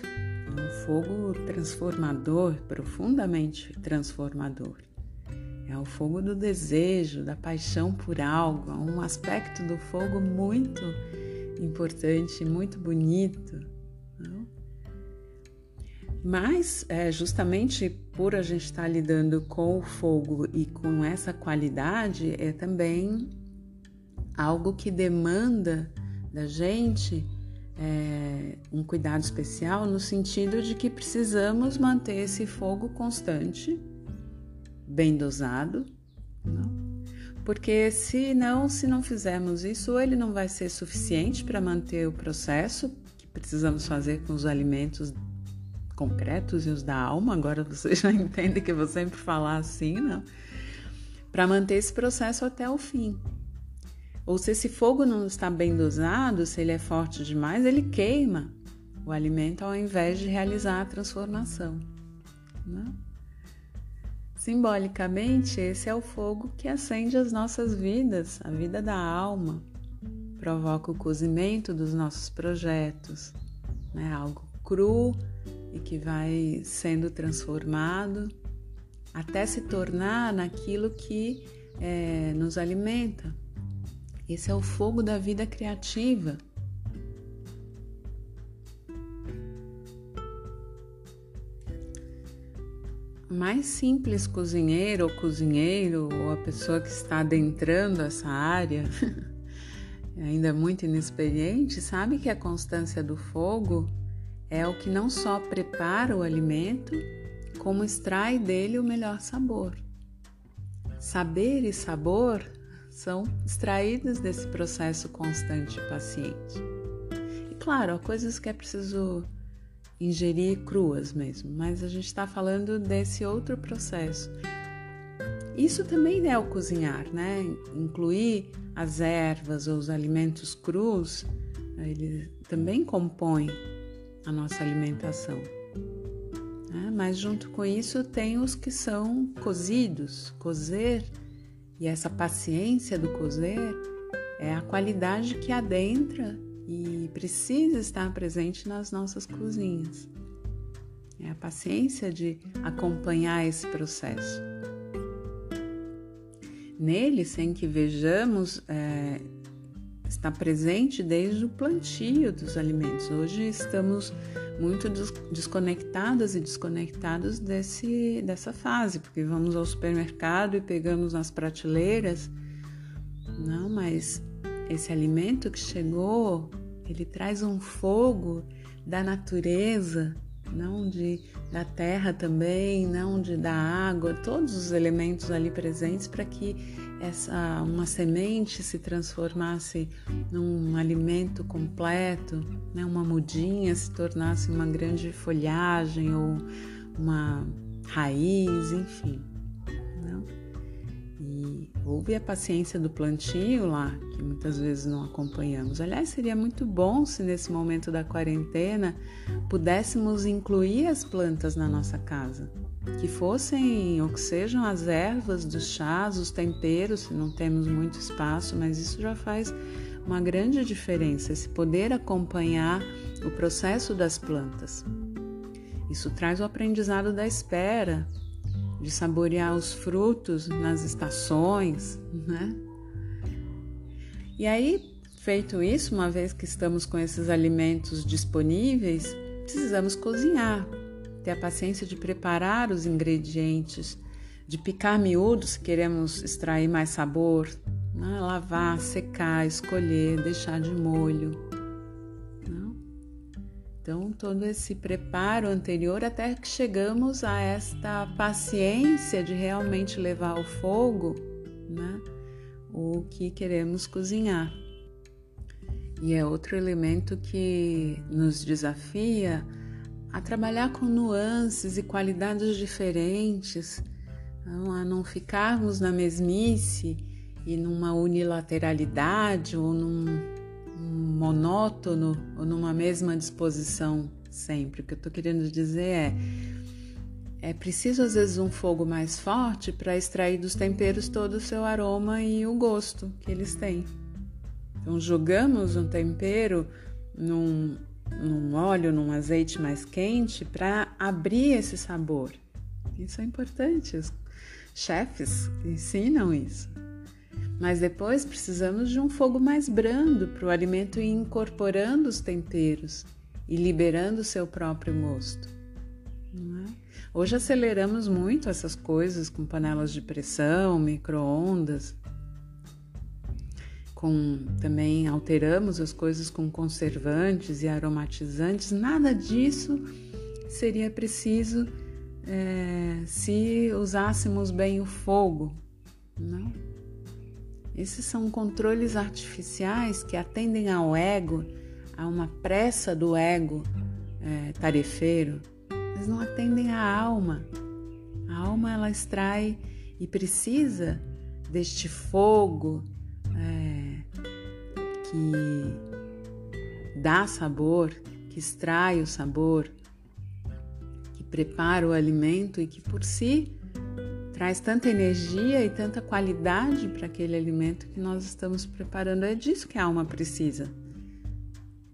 um fogo transformador, profundamente transformador. É o fogo do desejo, da paixão por algo, um aspecto do fogo muito importante, muito bonito. Não? Mas, é, justamente por a gente estar tá lidando com o fogo e com essa qualidade, é também algo que demanda da gente é, um cuidado especial no sentido de que precisamos manter esse fogo constante, bem dosado, não? porque se não, se não fizermos isso, ele não vai ser suficiente para manter o processo que precisamos fazer com os alimentos concretos e os da alma. Agora você já entende que eu vou sempre falar assim, não? Para manter esse processo até o fim. Ou se esse fogo não está bem dosado, se ele é forte demais, ele queima o alimento ao invés de realizar a transformação. Né? Simbolicamente, esse é o fogo que acende as nossas vidas, a vida da alma, provoca o cozimento dos nossos projetos, né? algo cru e que vai sendo transformado até se tornar naquilo que é, nos alimenta, esse é o fogo da vida criativa. Mais simples cozinheiro ou cozinheiro, ou a pessoa que está adentrando essa área, ainda muito inexperiente, sabe que a constância do fogo é o que não só prepara o alimento, como extrai dele o melhor sabor. Saber e sabor são extraídas desse processo constante e paciente. E claro, há coisas que é preciso ingerir cruas mesmo, mas a gente está falando desse outro processo. Isso também é o cozinhar, né? Incluir as ervas ou os alimentos crus, ele também compõe a nossa alimentação. Né? Mas junto com isso tem os que são cozidos. Cozer e essa paciência do cozer é a qualidade que adentra e precisa estar presente nas nossas cozinhas. É a paciência de acompanhar esse processo. Nele, sem que vejamos, é, está presente desde o plantio dos alimentos. Hoje estamos muito desconectadas e desconectados desse, dessa fase, porque vamos ao supermercado e pegamos nas prateleiras. Não, mas esse alimento que chegou, ele traz um fogo da natureza, não de da terra também, não de da água, todos os elementos ali presentes para que essa uma semente se transformasse num alimento completo, né? uma mudinha se tornasse uma grande folhagem ou uma raiz, enfim. E houve a paciência do plantio lá, que muitas vezes não acompanhamos. Aliás, seria muito bom se nesse momento da quarentena pudéssemos incluir as plantas na nossa casa que fossem ou que sejam as ervas dos chás, os temperos, se não temos muito espaço, mas isso já faz uma grande diferença, esse poder acompanhar o processo das plantas. Isso traz o aprendizado da espera, de saborear os frutos nas estações, né? E aí, feito isso, uma vez que estamos com esses alimentos disponíveis, precisamos cozinhar, ter a paciência de preparar os ingredientes, de picar miúdos se queremos extrair mais sabor, né? lavar, secar, escolher, deixar de molho. Então, todo esse preparo anterior até que chegamos a esta paciência de realmente levar ao fogo né? o que queremos cozinhar. E é outro elemento que nos desafia a trabalhar com nuances e qualidades diferentes, a não ficarmos na mesmice e numa unilateralidade ou num monótono ou numa mesma disposição sempre. O que eu estou querendo dizer é é preciso às vezes um fogo mais forte para extrair dos temperos todo o seu aroma e o gosto que eles têm. Então jogamos um tempero num, num óleo, num azeite mais quente para abrir esse sabor. Isso é importante. Os chefes ensinam isso. Mas depois precisamos de um fogo mais brando para o alimento ir incorporando os temperos e liberando o seu próprio gosto. É? Hoje aceleramos muito essas coisas com panelas de pressão, micro-ondas, com também alteramos as coisas com conservantes e aromatizantes. Nada disso seria preciso é, se usássemos bem o fogo, não? Esses são controles artificiais que atendem ao ego, a uma pressa do ego é, tarefeiro. Eles não atendem à alma. A alma ela extrai e precisa deste fogo é, que dá sabor, que extrai o sabor, que prepara o alimento e que por si traz tanta energia e tanta qualidade para aquele alimento que nós estamos preparando. É disso que a alma precisa.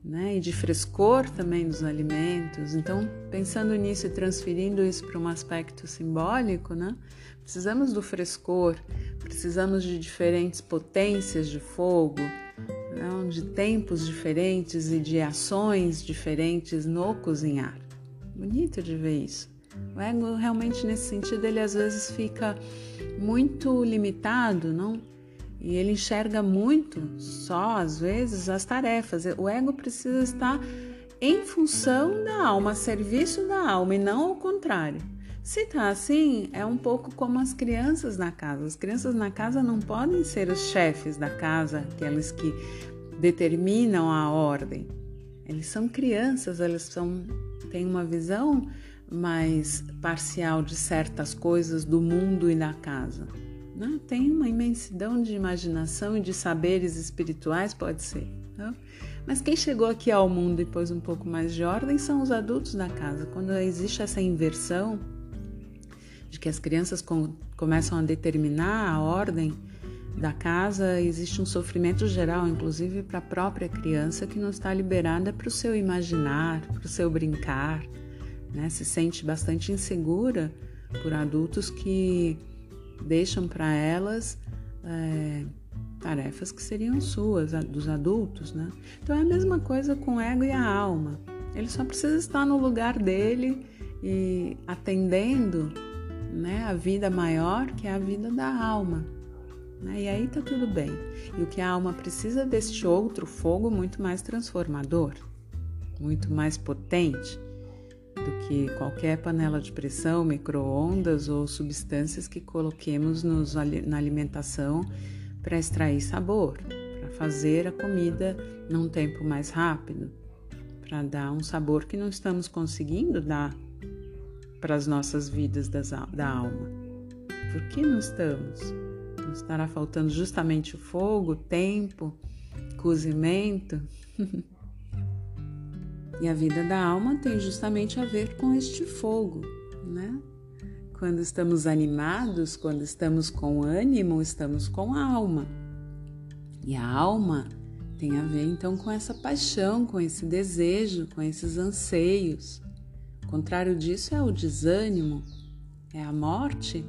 Né? E de frescor também dos alimentos. Então, pensando nisso e transferindo isso para um aspecto simbólico, né? precisamos do frescor, precisamos de diferentes potências de fogo, né? de tempos diferentes e de ações diferentes no cozinhar. Bonito de ver isso. O ego realmente nesse sentido ele às vezes fica muito limitado, não? E ele enxerga muito só às vezes as tarefas. O ego precisa estar em função da alma, a serviço da alma e não ao contrário. Se tá assim, é um pouco como as crianças na casa. As crianças na casa não podem ser os chefes da casa, aqueles que determinam a ordem. Eles são crianças, eles são, têm uma visão mais parcial de certas coisas do mundo e da casa. Não? Tem uma imensidão de imaginação e de saberes espirituais, pode ser. Não? Mas quem chegou aqui ao mundo e pôs um pouco mais de ordem são os adultos da casa. Quando existe essa inversão de que as crianças com, começam a determinar a ordem da casa, existe um sofrimento geral, inclusive para a própria criança, que não está liberada para o seu imaginar, para o seu brincar né? Se sente bastante insegura por adultos que deixam para elas é, tarefas que seriam suas, dos adultos, né? Então é a mesma coisa com o ego e a alma. Ele só precisa estar no lugar dele e atendendo né, a vida maior, que é a vida da alma. Né? E aí tá tudo bem. E o que a alma precisa deste outro fogo muito mais transformador, muito mais potente, do que qualquer panela de pressão, micro-ondas ou substâncias que coloquemos nos, na alimentação para extrair sabor, para fazer a comida num tempo mais rápido, para dar um sabor que não estamos conseguindo dar para as nossas vidas das, da alma. Por que não estamos? Não estará faltando justamente o fogo, o tempo, cozimento? E a vida da alma tem justamente a ver com este fogo, né? Quando estamos animados, quando estamos com ânimo, estamos com a alma. E a alma tem a ver então com essa paixão, com esse desejo, com esses anseios. O contrário disso é o desânimo, é a morte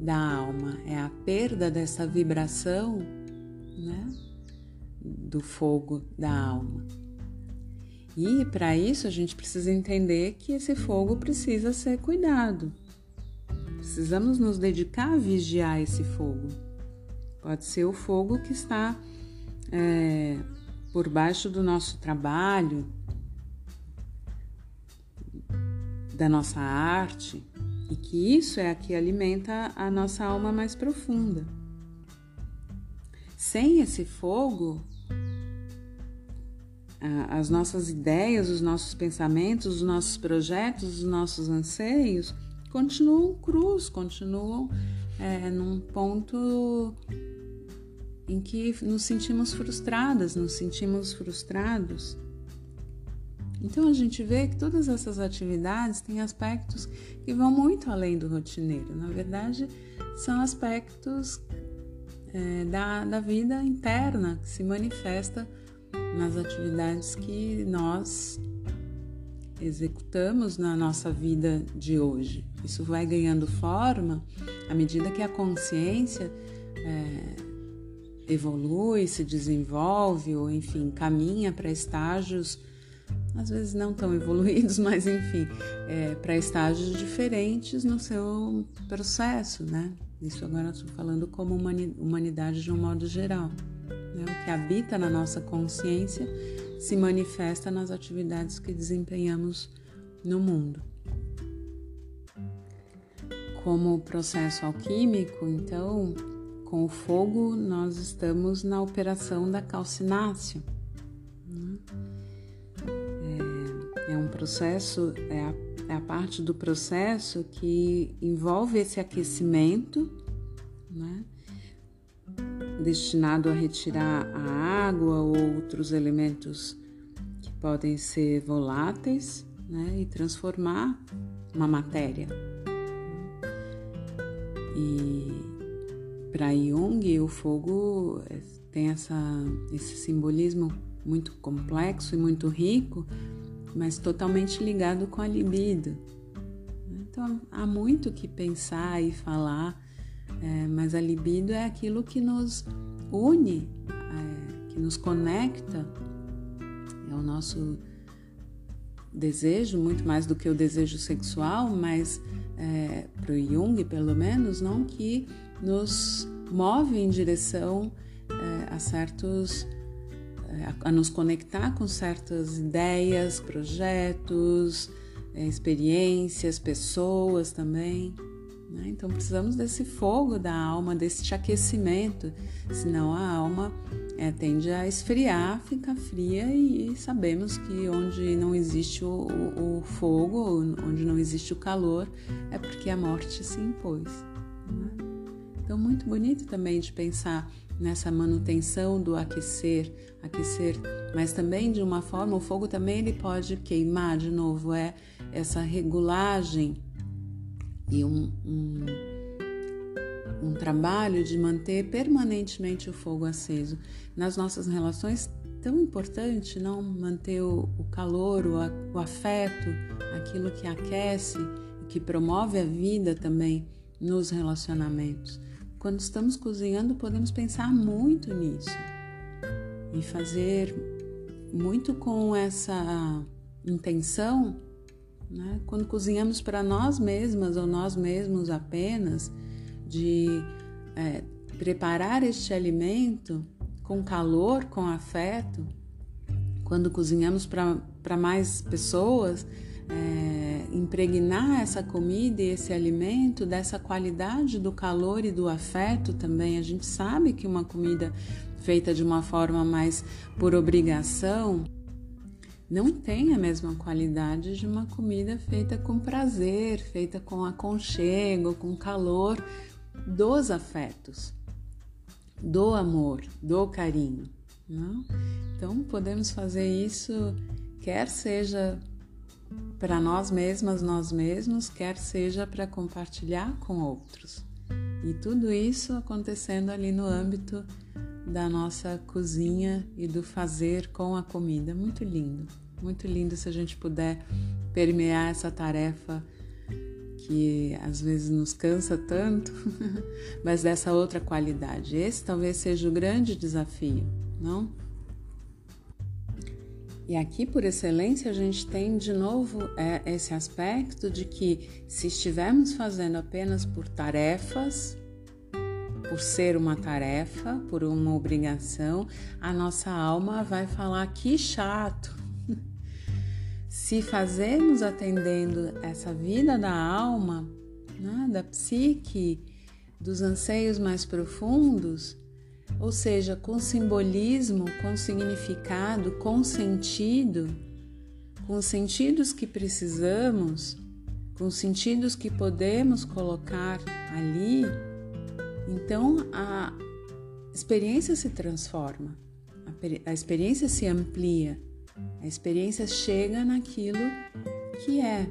da alma, é a perda dessa vibração, né? Do fogo da alma. E para isso a gente precisa entender que esse fogo precisa ser cuidado. Precisamos nos dedicar a vigiar esse fogo. Pode ser o fogo que está é, por baixo do nosso trabalho, da nossa arte, e que isso é a que alimenta a nossa alma mais profunda. Sem esse fogo, as nossas ideias, os nossos pensamentos, os nossos projetos, os nossos anseios continuam crus, continuam é, num ponto em que nos sentimos frustradas, nos sentimos frustrados. Então a gente vê que todas essas atividades têm aspectos que vão muito além do rotineiro. Na verdade, são aspectos é, da, da vida interna que se manifesta nas atividades que nós executamos na nossa vida de hoje. Isso vai ganhando forma à medida que a consciência é, evolui, se desenvolve, ou enfim, caminha para estágios, às vezes não tão evoluídos, mas enfim, é, para estágios diferentes no seu processo, né? Isso agora estou falando como humanidade de um modo geral. Né? O que habita na nossa consciência se manifesta nas atividades que desempenhamos no mundo. Como processo alquímico, então, com o fogo nós estamos na operação da calcinácea. Né? É, é um processo, é a, é a parte do processo que envolve esse aquecimento, né? Destinado a retirar a água ou outros elementos que podem ser voláteis né, e transformar uma matéria. E para Jung, o fogo é, tem essa, esse simbolismo muito complexo e muito rico, mas totalmente ligado com a libido. Então há muito que pensar e falar é, mas a libido é aquilo que nos une, é, que nos conecta, é o nosso desejo, muito mais do que o desejo sexual, mas é, para o Jung, pelo menos, não que nos move em direção é, a certos é, a nos conectar com certas ideias, projetos, é, experiências, pessoas também. Né? Então precisamos desse fogo da alma, desse aquecimento, senão a alma é, tende a esfriar, fica fria e, sabemos que onde não existe o, o, o, fogo, onde não existe o calor, é porque a morte se impôs. Né? Então, muito bonito também de pensar nessa manutenção do aquecer, aquecer, mas também de uma forma, o fogo também ele pode queimar de novo, é essa regulagem e um, um, um trabalho de manter permanentemente o fogo aceso. Nas nossas relações, tão importante não manter o, o calor, o, o afeto, aquilo que aquece, que promove a vida também nos relacionamentos. Quando estamos cozinhando, podemos pensar muito nisso e fazer muito com essa intenção né? Quando cozinhamos para nós mesmas ou nós mesmos apenas, de é, preparar este alimento com calor, com afeto, quando cozinhamos para mais pessoas, é, impregnar essa comida e esse alimento dessa qualidade do calor e do afeto também. A gente sabe que uma comida feita de uma forma mais por obrigação, não tem a mesma qualidade de uma comida feita com prazer, feita com aconchego, com calor dos afetos, do amor, do carinho. Não? Então podemos fazer isso, quer seja para nós mesmas, nós mesmos, quer seja para compartilhar com outros. E tudo isso acontecendo ali no âmbito da nossa cozinha e do fazer com a comida. Muito lindo. Muito lindo se a gente puder permear essa tarefa que às vezes nos cansa tanto, mas dessa outra qualidade. Esse talvez seja o grande desafio, não? E aqui, por excelência, a gente tem de novo é, esse aspecto de que se estivermos fazendo apenas por tarefas, por ser uma tarefa, por uma obrigação, a nossa alma vai falar que chato, se fazermos atendendo essa vida da alma, né, da psique, dos anseios mais profundos, ou seja, com simbolismo, com significado, com sentido, com os sentidos que precisamos, com os sentidos que podemos colocar ali, então a experiência se transforma, a experiência se amplia a experiência chega naquilo que é.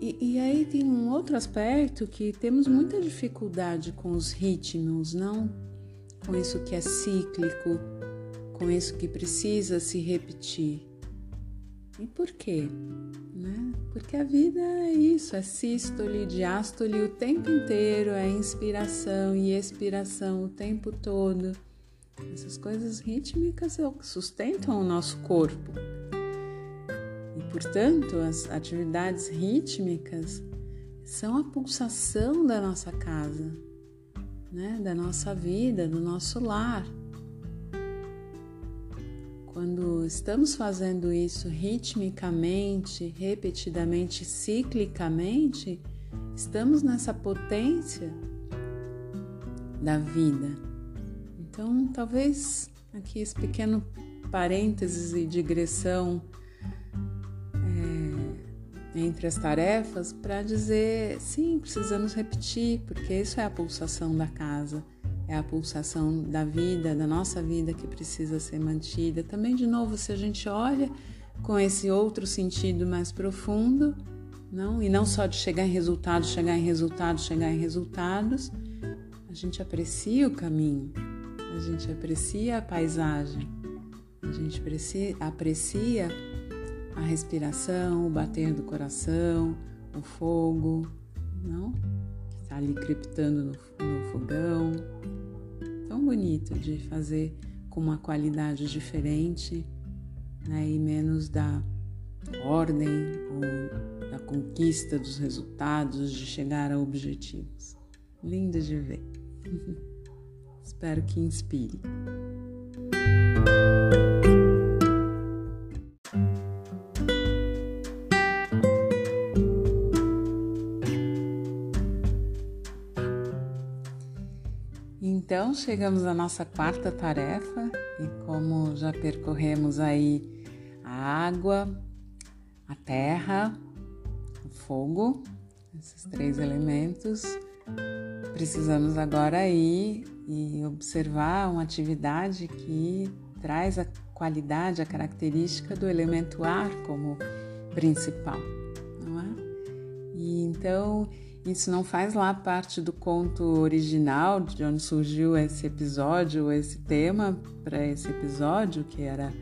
E, e, aí tem um outro aspecto que temos muita dificuldade com os ritmos, não? Com isso que é cíclico, com isso que precisa se repetir. E por quê? Né? Porque a vida é isso, é sístole, diástole o tempo inteiro, é inspiração e expiração o tempo todo. Essas coisas rítmicas é sustentam o nosso corpo. E, portanto, as atividades rítmicas são a pulsação da nossa casa, né? da nossa vida, do nosso lar. Quando estamos fazendo isso ritmicamente, repetidamente, ciclicamente, estamos nessa potência da vida. Então, talvez aqui esse pequeno parênteses e digressão é, entre as tarefas para dizer sim, precisamos repetir, porque isso é a pulsação da casa é a pulsação da vida, da nossa vida que precisa ser mantida. Também, de novo, se a gente olha com esse outro sentido mais profundo, não, e não só de chegar em resultados, chegar em resultados, chegar em resultados, a gente aprecia o caminho, a gente aprecia a paisagem, a gente aprecia, a respiração, o bater do coração, o fogo, não? Que está ali crepitando no, no fogão, tão bonito de fazer com uma qualidade diferente né, e menos da ordem ou da conquista dos resultados, de chegar a objetivos. Lindo de ver. Espero que inspire. Então chegamos à nossa quarta tarefa e como já percorremos aí a água, a terra, o fogo, esses três elementos, precisamos agora ir e observar uma atividade que traz a qualidade, a característica do elemento ar como principal, não é? E então isso não faz lá parte do conto original, de onde surgiu esse episódio, esse tema para esse episódio, que era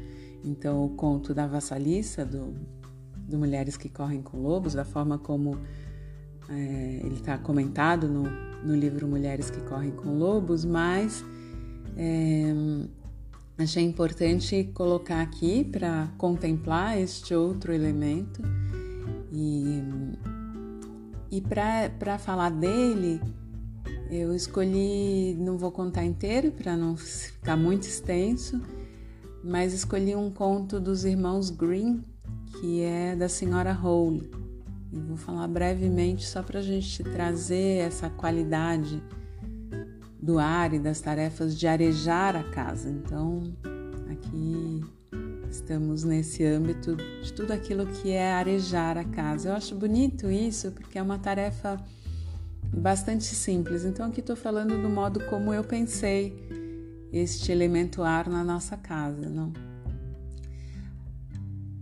então o conto da vassaliça, do, do Mulheres que Correm com Lobos, da forma como é, ele está comentado no, no livro Mulheres que Correm com Lobos, mas é, achei importante colocar aqui para contemplar este outro elemento e e para falar dele, eu escolhi, não vou contar inteiro para não ficar muito extenso, mas escolhi um conto dos irmãos Green, que é da senhora Hole. E vou falar brevemente só para a gente trazer essa qualidade do ar e das tarefas de arejar a casa. Então, aqui Estamos nesse âmbito de tudo aquilo que é arejar a casa. Eu acho bonito isso porque é uma tarefa bastante simples. Então, aqui estou falando do modo como eu pensei este elemento ar na nossa casa, não?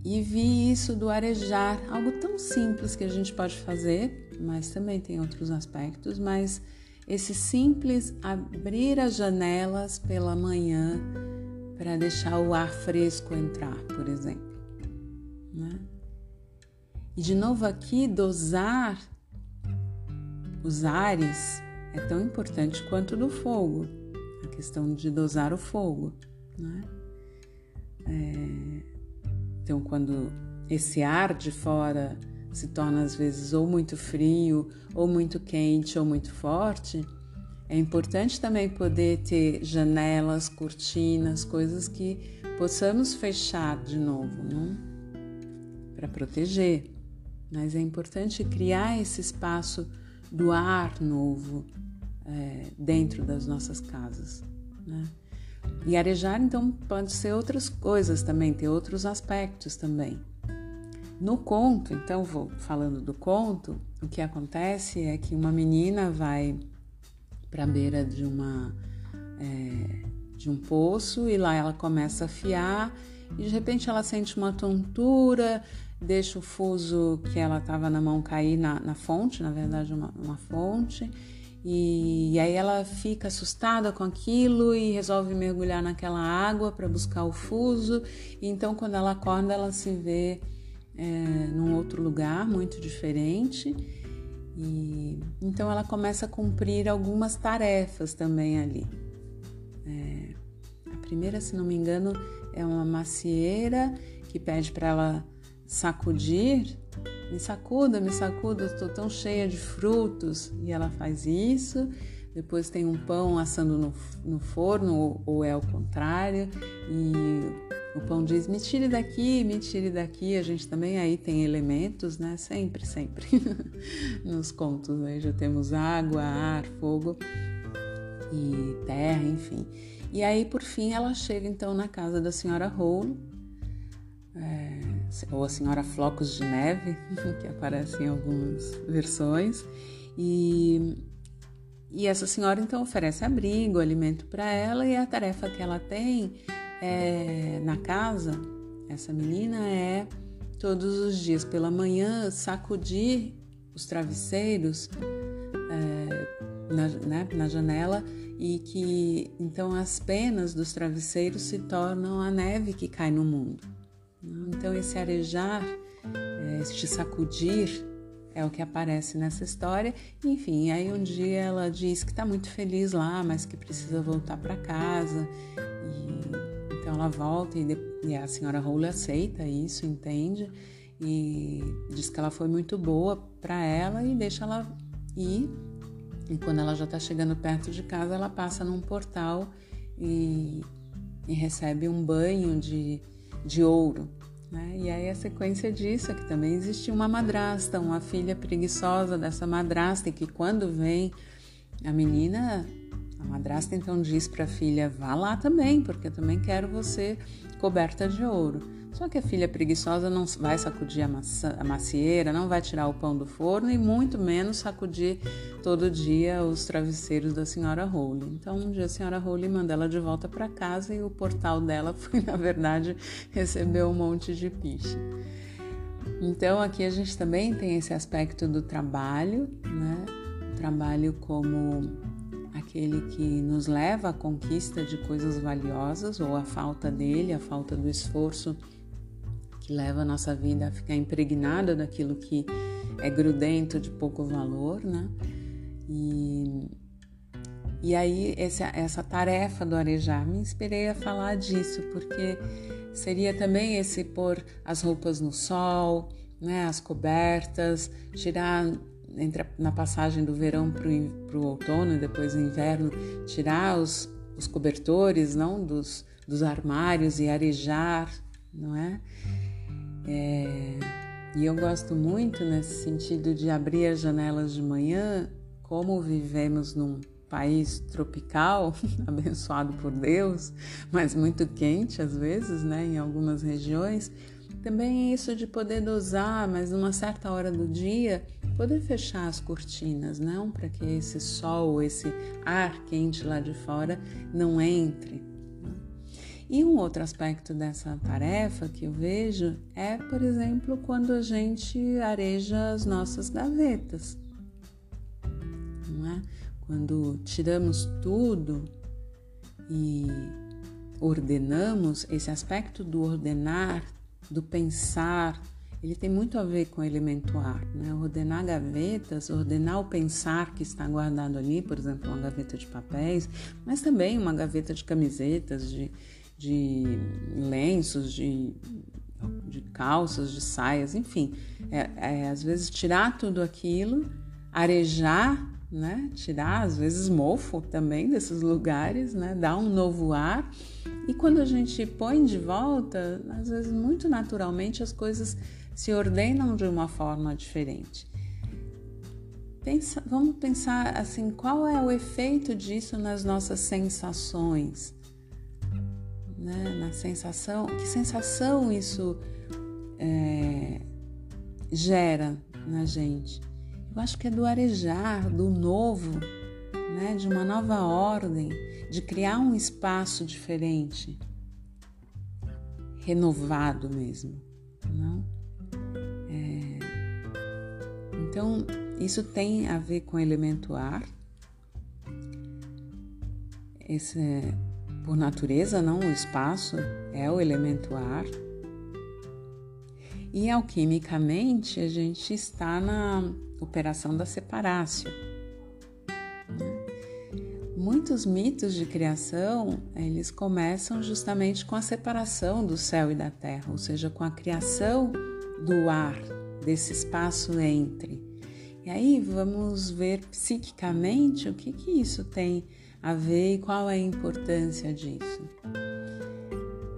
E vi isso do arejar, algo tão simples que a gente pode fazer, mas também tem outros aspectos, mas esse simples abrir as janelas pela manhã para deixar o ar fresco entrar, por exemplo. Né? E de novo aqui, dosar os ares é tão importante quanto do fogo, a questão de dosar o fogo. Né? É, então, quando esse ar de fora se torna às vezes ou muito frio, ou muito quente, ou muito forte, é importante também poder ter janelas, cortinas, coisas que possamos fechar de novo, não? Para proteger. Mas é importante criar esse espaço do ar novo é, dentro das nossas casas, né? E arejar, então, pode ser outras coisas também, ter outros aspectos também. No conto, então, vou falando do conto, o que acontece é que uma menina vai para a beira de uma é, de um poço e lá ela começa a fiar e de repente ela sente uma tontura, deixa o fuso que ela estava na mão cair na, na fonte, na verdade uma, uma fonte, e, aí ela fica assustada com aquilo e resolve mergulhar naquela água para buscar o fuso. E então quando ela acorda ela se vê é, num outro lugar muito diferente. E então ela começa a cumprir algumas tarefas também ali. É, a primeira, se não me engano, é uma macieira que pede para ela sacudir. Me sacuda, me sacuda, estou tão cheia de frutos. E ela faz isso. Depois tem um pão assando no, no forno, ou, ou é o contrário. E o pão diz: me tire daqui, me tire daqui. A gente também aí tem elementos, né? Sempre, sempre. Nos contos aí já temos água, ar, fogo e terra, enfim. E aí, por fim, ela chega então na casa da senhora Rolo, é, ou a senhora Flocos de Neve, que aparece em algumas versões. E, e essa senhora então oferece abrigo, alimento para ela, e a tarefa que ela tem é, na casa, essa menina é todos os dias pela manhã sacudir os travesseiros é, na, né, na janela e que então as penas dos travesseiros se tornam a neve que cai no mundo. Então esse arejar, é, este sacudir é o que aparece nessa história. Enfim, aí um dia ela diz que está muito feliz lá, mas que precisa voltar para casa e então ela volta e, e a senhora Rowley aceita isso, entende e diz que ela foi muito boa para ela e deixa ela ir. E quando ela já está chegando perto de casa, ela passa num portal e, e recebe um banho de, de ouro. Né? E aí a sequência disso é que também existe uma madrasta, uma filha preguiçosa dessa madrasta, e que quando vem a menina a madrasta então diz para a filha: vá lá também, porque eu também quero você coberta de ouro. Só que a filha preguiçosa não vai sacudir a, maçã, a macieira, não vai tirar o pão do forno e muito menos sacudir todo dia os travesseiros da senhora Rowley. Então um dia a senhora Rowley manda ela de volta para casa e o portal dela foi, na verdade, receber um monte de piche. Então aqui a gente também tem esse aspecto do trabalho, né? O trabalho como aquele que nos leva à conquista de coisas valiosas ou a falta dele, a falta do esforço que leva a nossa vida a ficar impregnada daquilo que é grudento de pouco valor, né? E, e aí essa, essa tarefa do arejar me inspirei a falar disso, porque seria também esse pôr as roupas no sol, né, as cobertas, tirar entre na passagem do verão para o outono e depois o inverno, tirar os, os cobertores não dos, dos armários e arejar, não é? É? E eu gosto muito nesse sentido de abrir as janelas de manhã, como vivemos num país tropical, abençoado por Deus, mas muito quente às vezes, né, em algumas regiões. Também isso de poder dosar, mas numa certa hora do dia, poder fechar as cortinas, não para que esse sol, esse ar quente lá de fora não entre. E um outro aspecto dessa tarefa que eu vejo é, por exemplo, quando a gente areja as nossas gavetas. Não é? Quando tiramos tudo e ordenamos, esse aspecto do ordenar, do pensar, ele tem muito a ver com o elemento ar, né? Ordenar gavetas, ordenar o pensar que está guardado ali, por exemplo, uma gaveta de papéis, mas também uma gaveta de camisetas, de, de lenços, de, de calças, de saias, enfim. É, é, às vezes tirar tudo aquilo, arejar, né? Tirar, às vezes, mofo também desses lugares, né? Dar um novo ar. E quando a gente põe de volta, às vezes, muito naturalmente, as coisas se ordenam de uma forma diferente. Pensa, vamos pensar assim, qual é o efeito disso nas nossas sensações? Né? Na sensação, que sensação isso é, gera na gente? Eu acho que é do arejar, do novo, né? de uma nova ordem, de criar um espaço diferente, renovado mesmo, não? Então, isso tem a ver com o elemento ar. Esse, por natureza, não o espaço é o elemento ar. E alquimicamente a gente está na operação da separácio. Muitos mitos de criação, eles começam justamente com a separação do céu e da terra, ou seja, com a criação do ar, desse espaço entre. E aí vamos ver psiquicamente o que, que isso tem a ver e qual é a importância disso.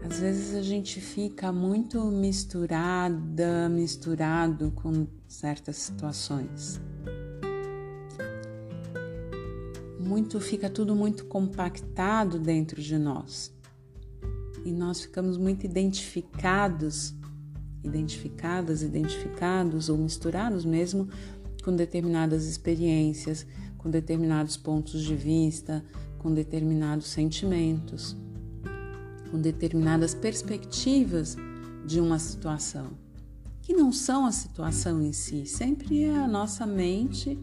Às vezes a gente fica muito misturada, misturado com certas situações. Muito fica tudo muito compactado dentro de nós. E nós ficamos muito identificados, identificadas, identificados ou misturados mesmo com determinadas experiências, com determinados pontos de vista, com determinados sentimentos com determinadas perspectivas de uma situação, que não são a situação em si, sempre é a nossa mente.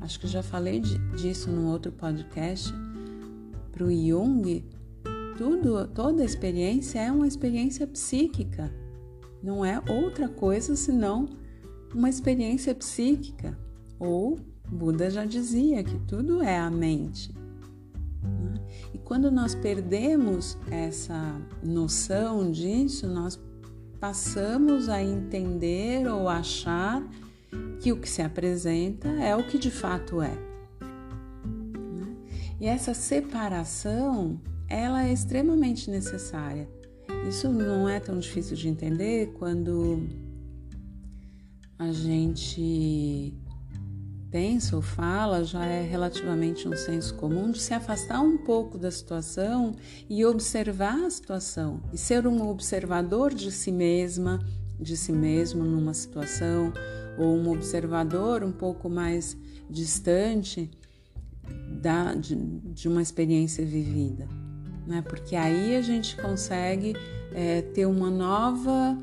Acho que já falei disso no outro podcast. Para o Jung, tudo, toda experiência é uma experiência psíquica, não é outra coisa senão uma experiência psíquica. Ou Buda já dizia que tudo é a mente. E quando nós perdemos essa noção disso, nós passamos a entender ou achar que o que se apresenta é o que de fato é. Né? E essa separação, ela é extremamente necessária. Isso não é tão difícil de entender quando a gente pensa ou fala já é relativamente um senso comum de se afastar um pouco da situação e observar a situação e ser um observador de si mesma, de si mesmo numa situação ou um observador um pouco mais distante da, de, de uma experiência vivida, né? Porque aí a gente consegue é, ter uma nova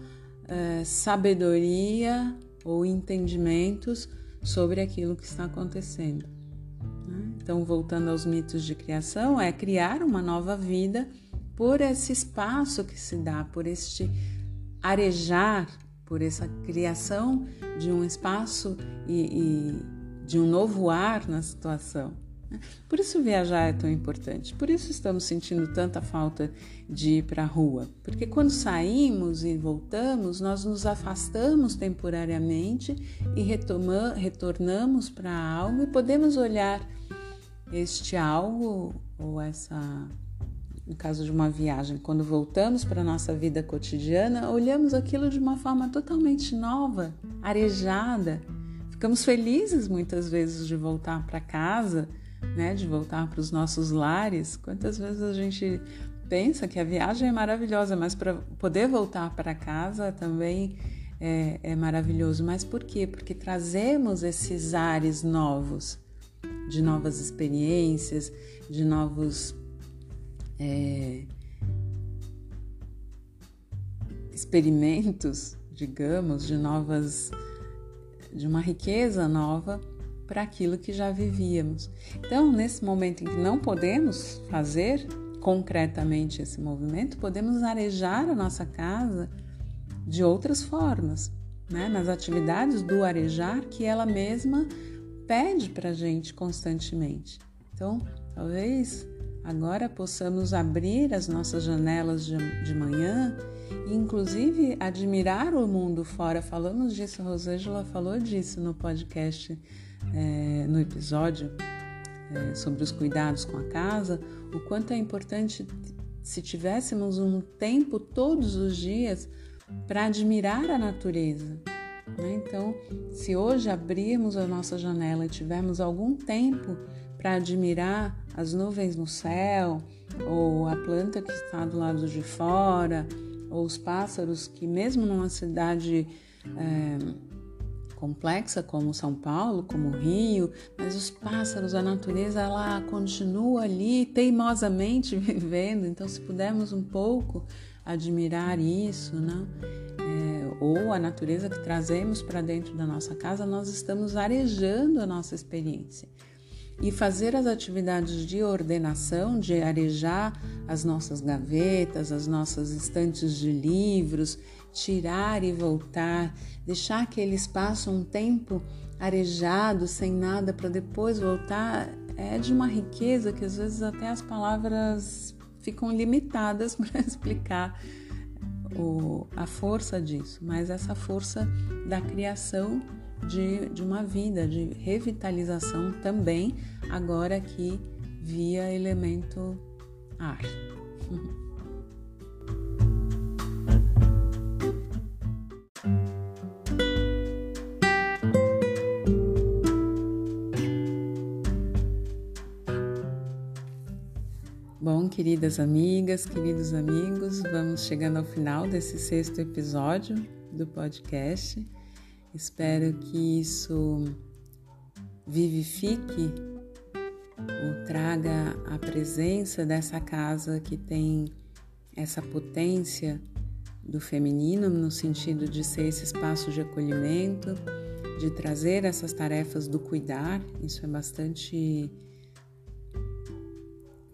é, sabedoria ou entendimentos sobre aquilo que está acontecendo. Né? Então, voltando aos mitos de criação, é criar uma nova vida por esse espaço que se dá, por este arejar, por essa criação de um espaço e, e de um novo ar na situação. Por isso viajar é tão importante, por isso estamos sentindo tanta falta de ir para a rua, porque quando saímos e voltamos, nós nos afastamos temporariamente e retoma, retornamos para algo e podemos olhar este algo ou essa no caso de uma viagem, quando voltamos para a nossa vida cotidiana, olhamos aquilo de uma forma totalmente nova, arejada. Ficamos felizes muitas vezes de voltar para casa né, de voltar para os nossos lares. Quantas vezes a gente pensa que a viagem é maravilhosa, mas para poder voltar para casa também é, é, maravilhoso. Mas por quê? Porque trazemos esses ares novos, de novas experiências, de novos é, experimentos, digamos, de novas, de uma riqueza nova para aquilo que já vivíamos. Então, nesse momento em que não podemos fazer concretamente esse movimento, podemos arejar a nossa casa de outras formas, né? nas atividades do arejar que ela mesma pede para a gente constantemente. Então, talvez agora possamos abrir as nossas janelas de, de manhã e, inclusive, admirar o mundo fora. Falamos disso, a Rosângela falou disso no podcast é, no episódio é, sobre os cuidados com a casa, o quanto é importante se tivéssemos um tempo todos os dias para admirar a natureza. Né? Então, se hoje abrirmos a nossa janela e tivermos algum tempo para admirar as nuvens no céu, ou a planta que está do lado de fora, ou os pássaros que, mesmo numa cidade é, complexa como São Paulo, como Rio, mas os pássaros, a natureza, ela continua ali teimosamente vivendo. Então, se pudermos um pouco admirar isso, né? É, ou a natureza que trazemos para dentro da nossa casa, nós estamos arejando a nossa experiência. E fazer as atividades de ordenação, de arejar as nossas gavetas, as nossas estantes de livros, tirar e voltar, deixar que eles passem um tempo arejado, sem nada, para depois voltar, é de uma riqueza que às vezes até as palavras ficam limitadas para explicar o, a força disso, mas essa força da criação de, de uma vida, de revitalização também, agora aqui via elemento ar. Bom, queridas amigas, queridos amigos, vamos chegando ao final desse sexto episódio do podcast. Espero que isso vivifique ou traga a presença dessa casa que tem essa potência do feminino, no sentido de ser esse espaço de acolhimento, de trazer essas tarefas do cuidar. Isso é bastante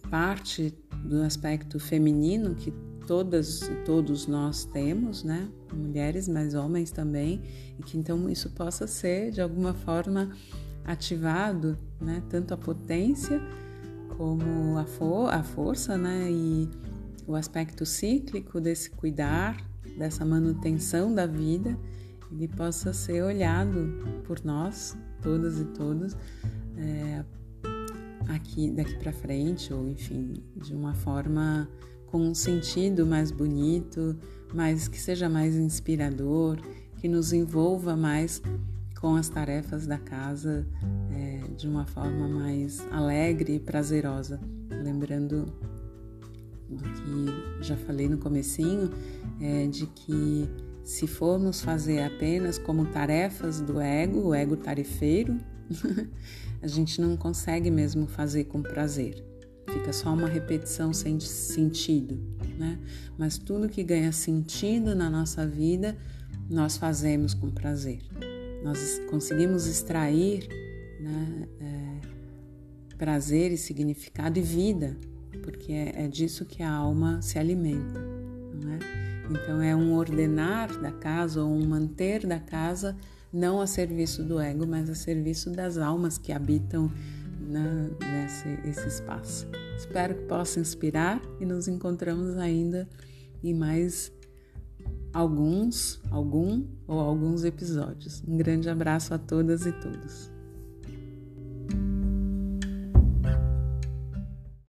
parte do aspecto feminino que todas e todos nós temos, né? Mulheres, mas homens também, e que então isso possa ser de alguma forma ativado, né? Tanto a potência como a, for a força, né? E o aspecto cíclico desse cuidar, dessa manutenção da vida, ele possa ser olhado por nós, todas e todos, é, aqui daqui para frente, ou enfim, de uma forma com um sentido mais bonito, mais que seja mais inspirador, que nos envolva mais com as tarefas da casa é, de uma forma mais alegre e prazerosa. Lembrando do que já falei no comecinho, é, de que se formos fazer apenas como tarefas do ego, o ego tarefeiro, a gente não consegue mesmo fazer com prazer. Fica só uma repetição sem sentido, né? Mas tudo que ganha sentido na nossa vida, nós fazemos com prazer. Nós conseguimos extrair né, é, prazer e significado e vida, porque é, é disso que a alma se alimenta, não é? Então é um ordenar da casa ou um manter da casa não a serviço do ego, mas a serviço das almas que habitam na, nesse esse espaço. Espero que possa inspirar e nos encontramos ainda em mais alguns, algum ou alguns episódios. Um grande abraço a todas e todos.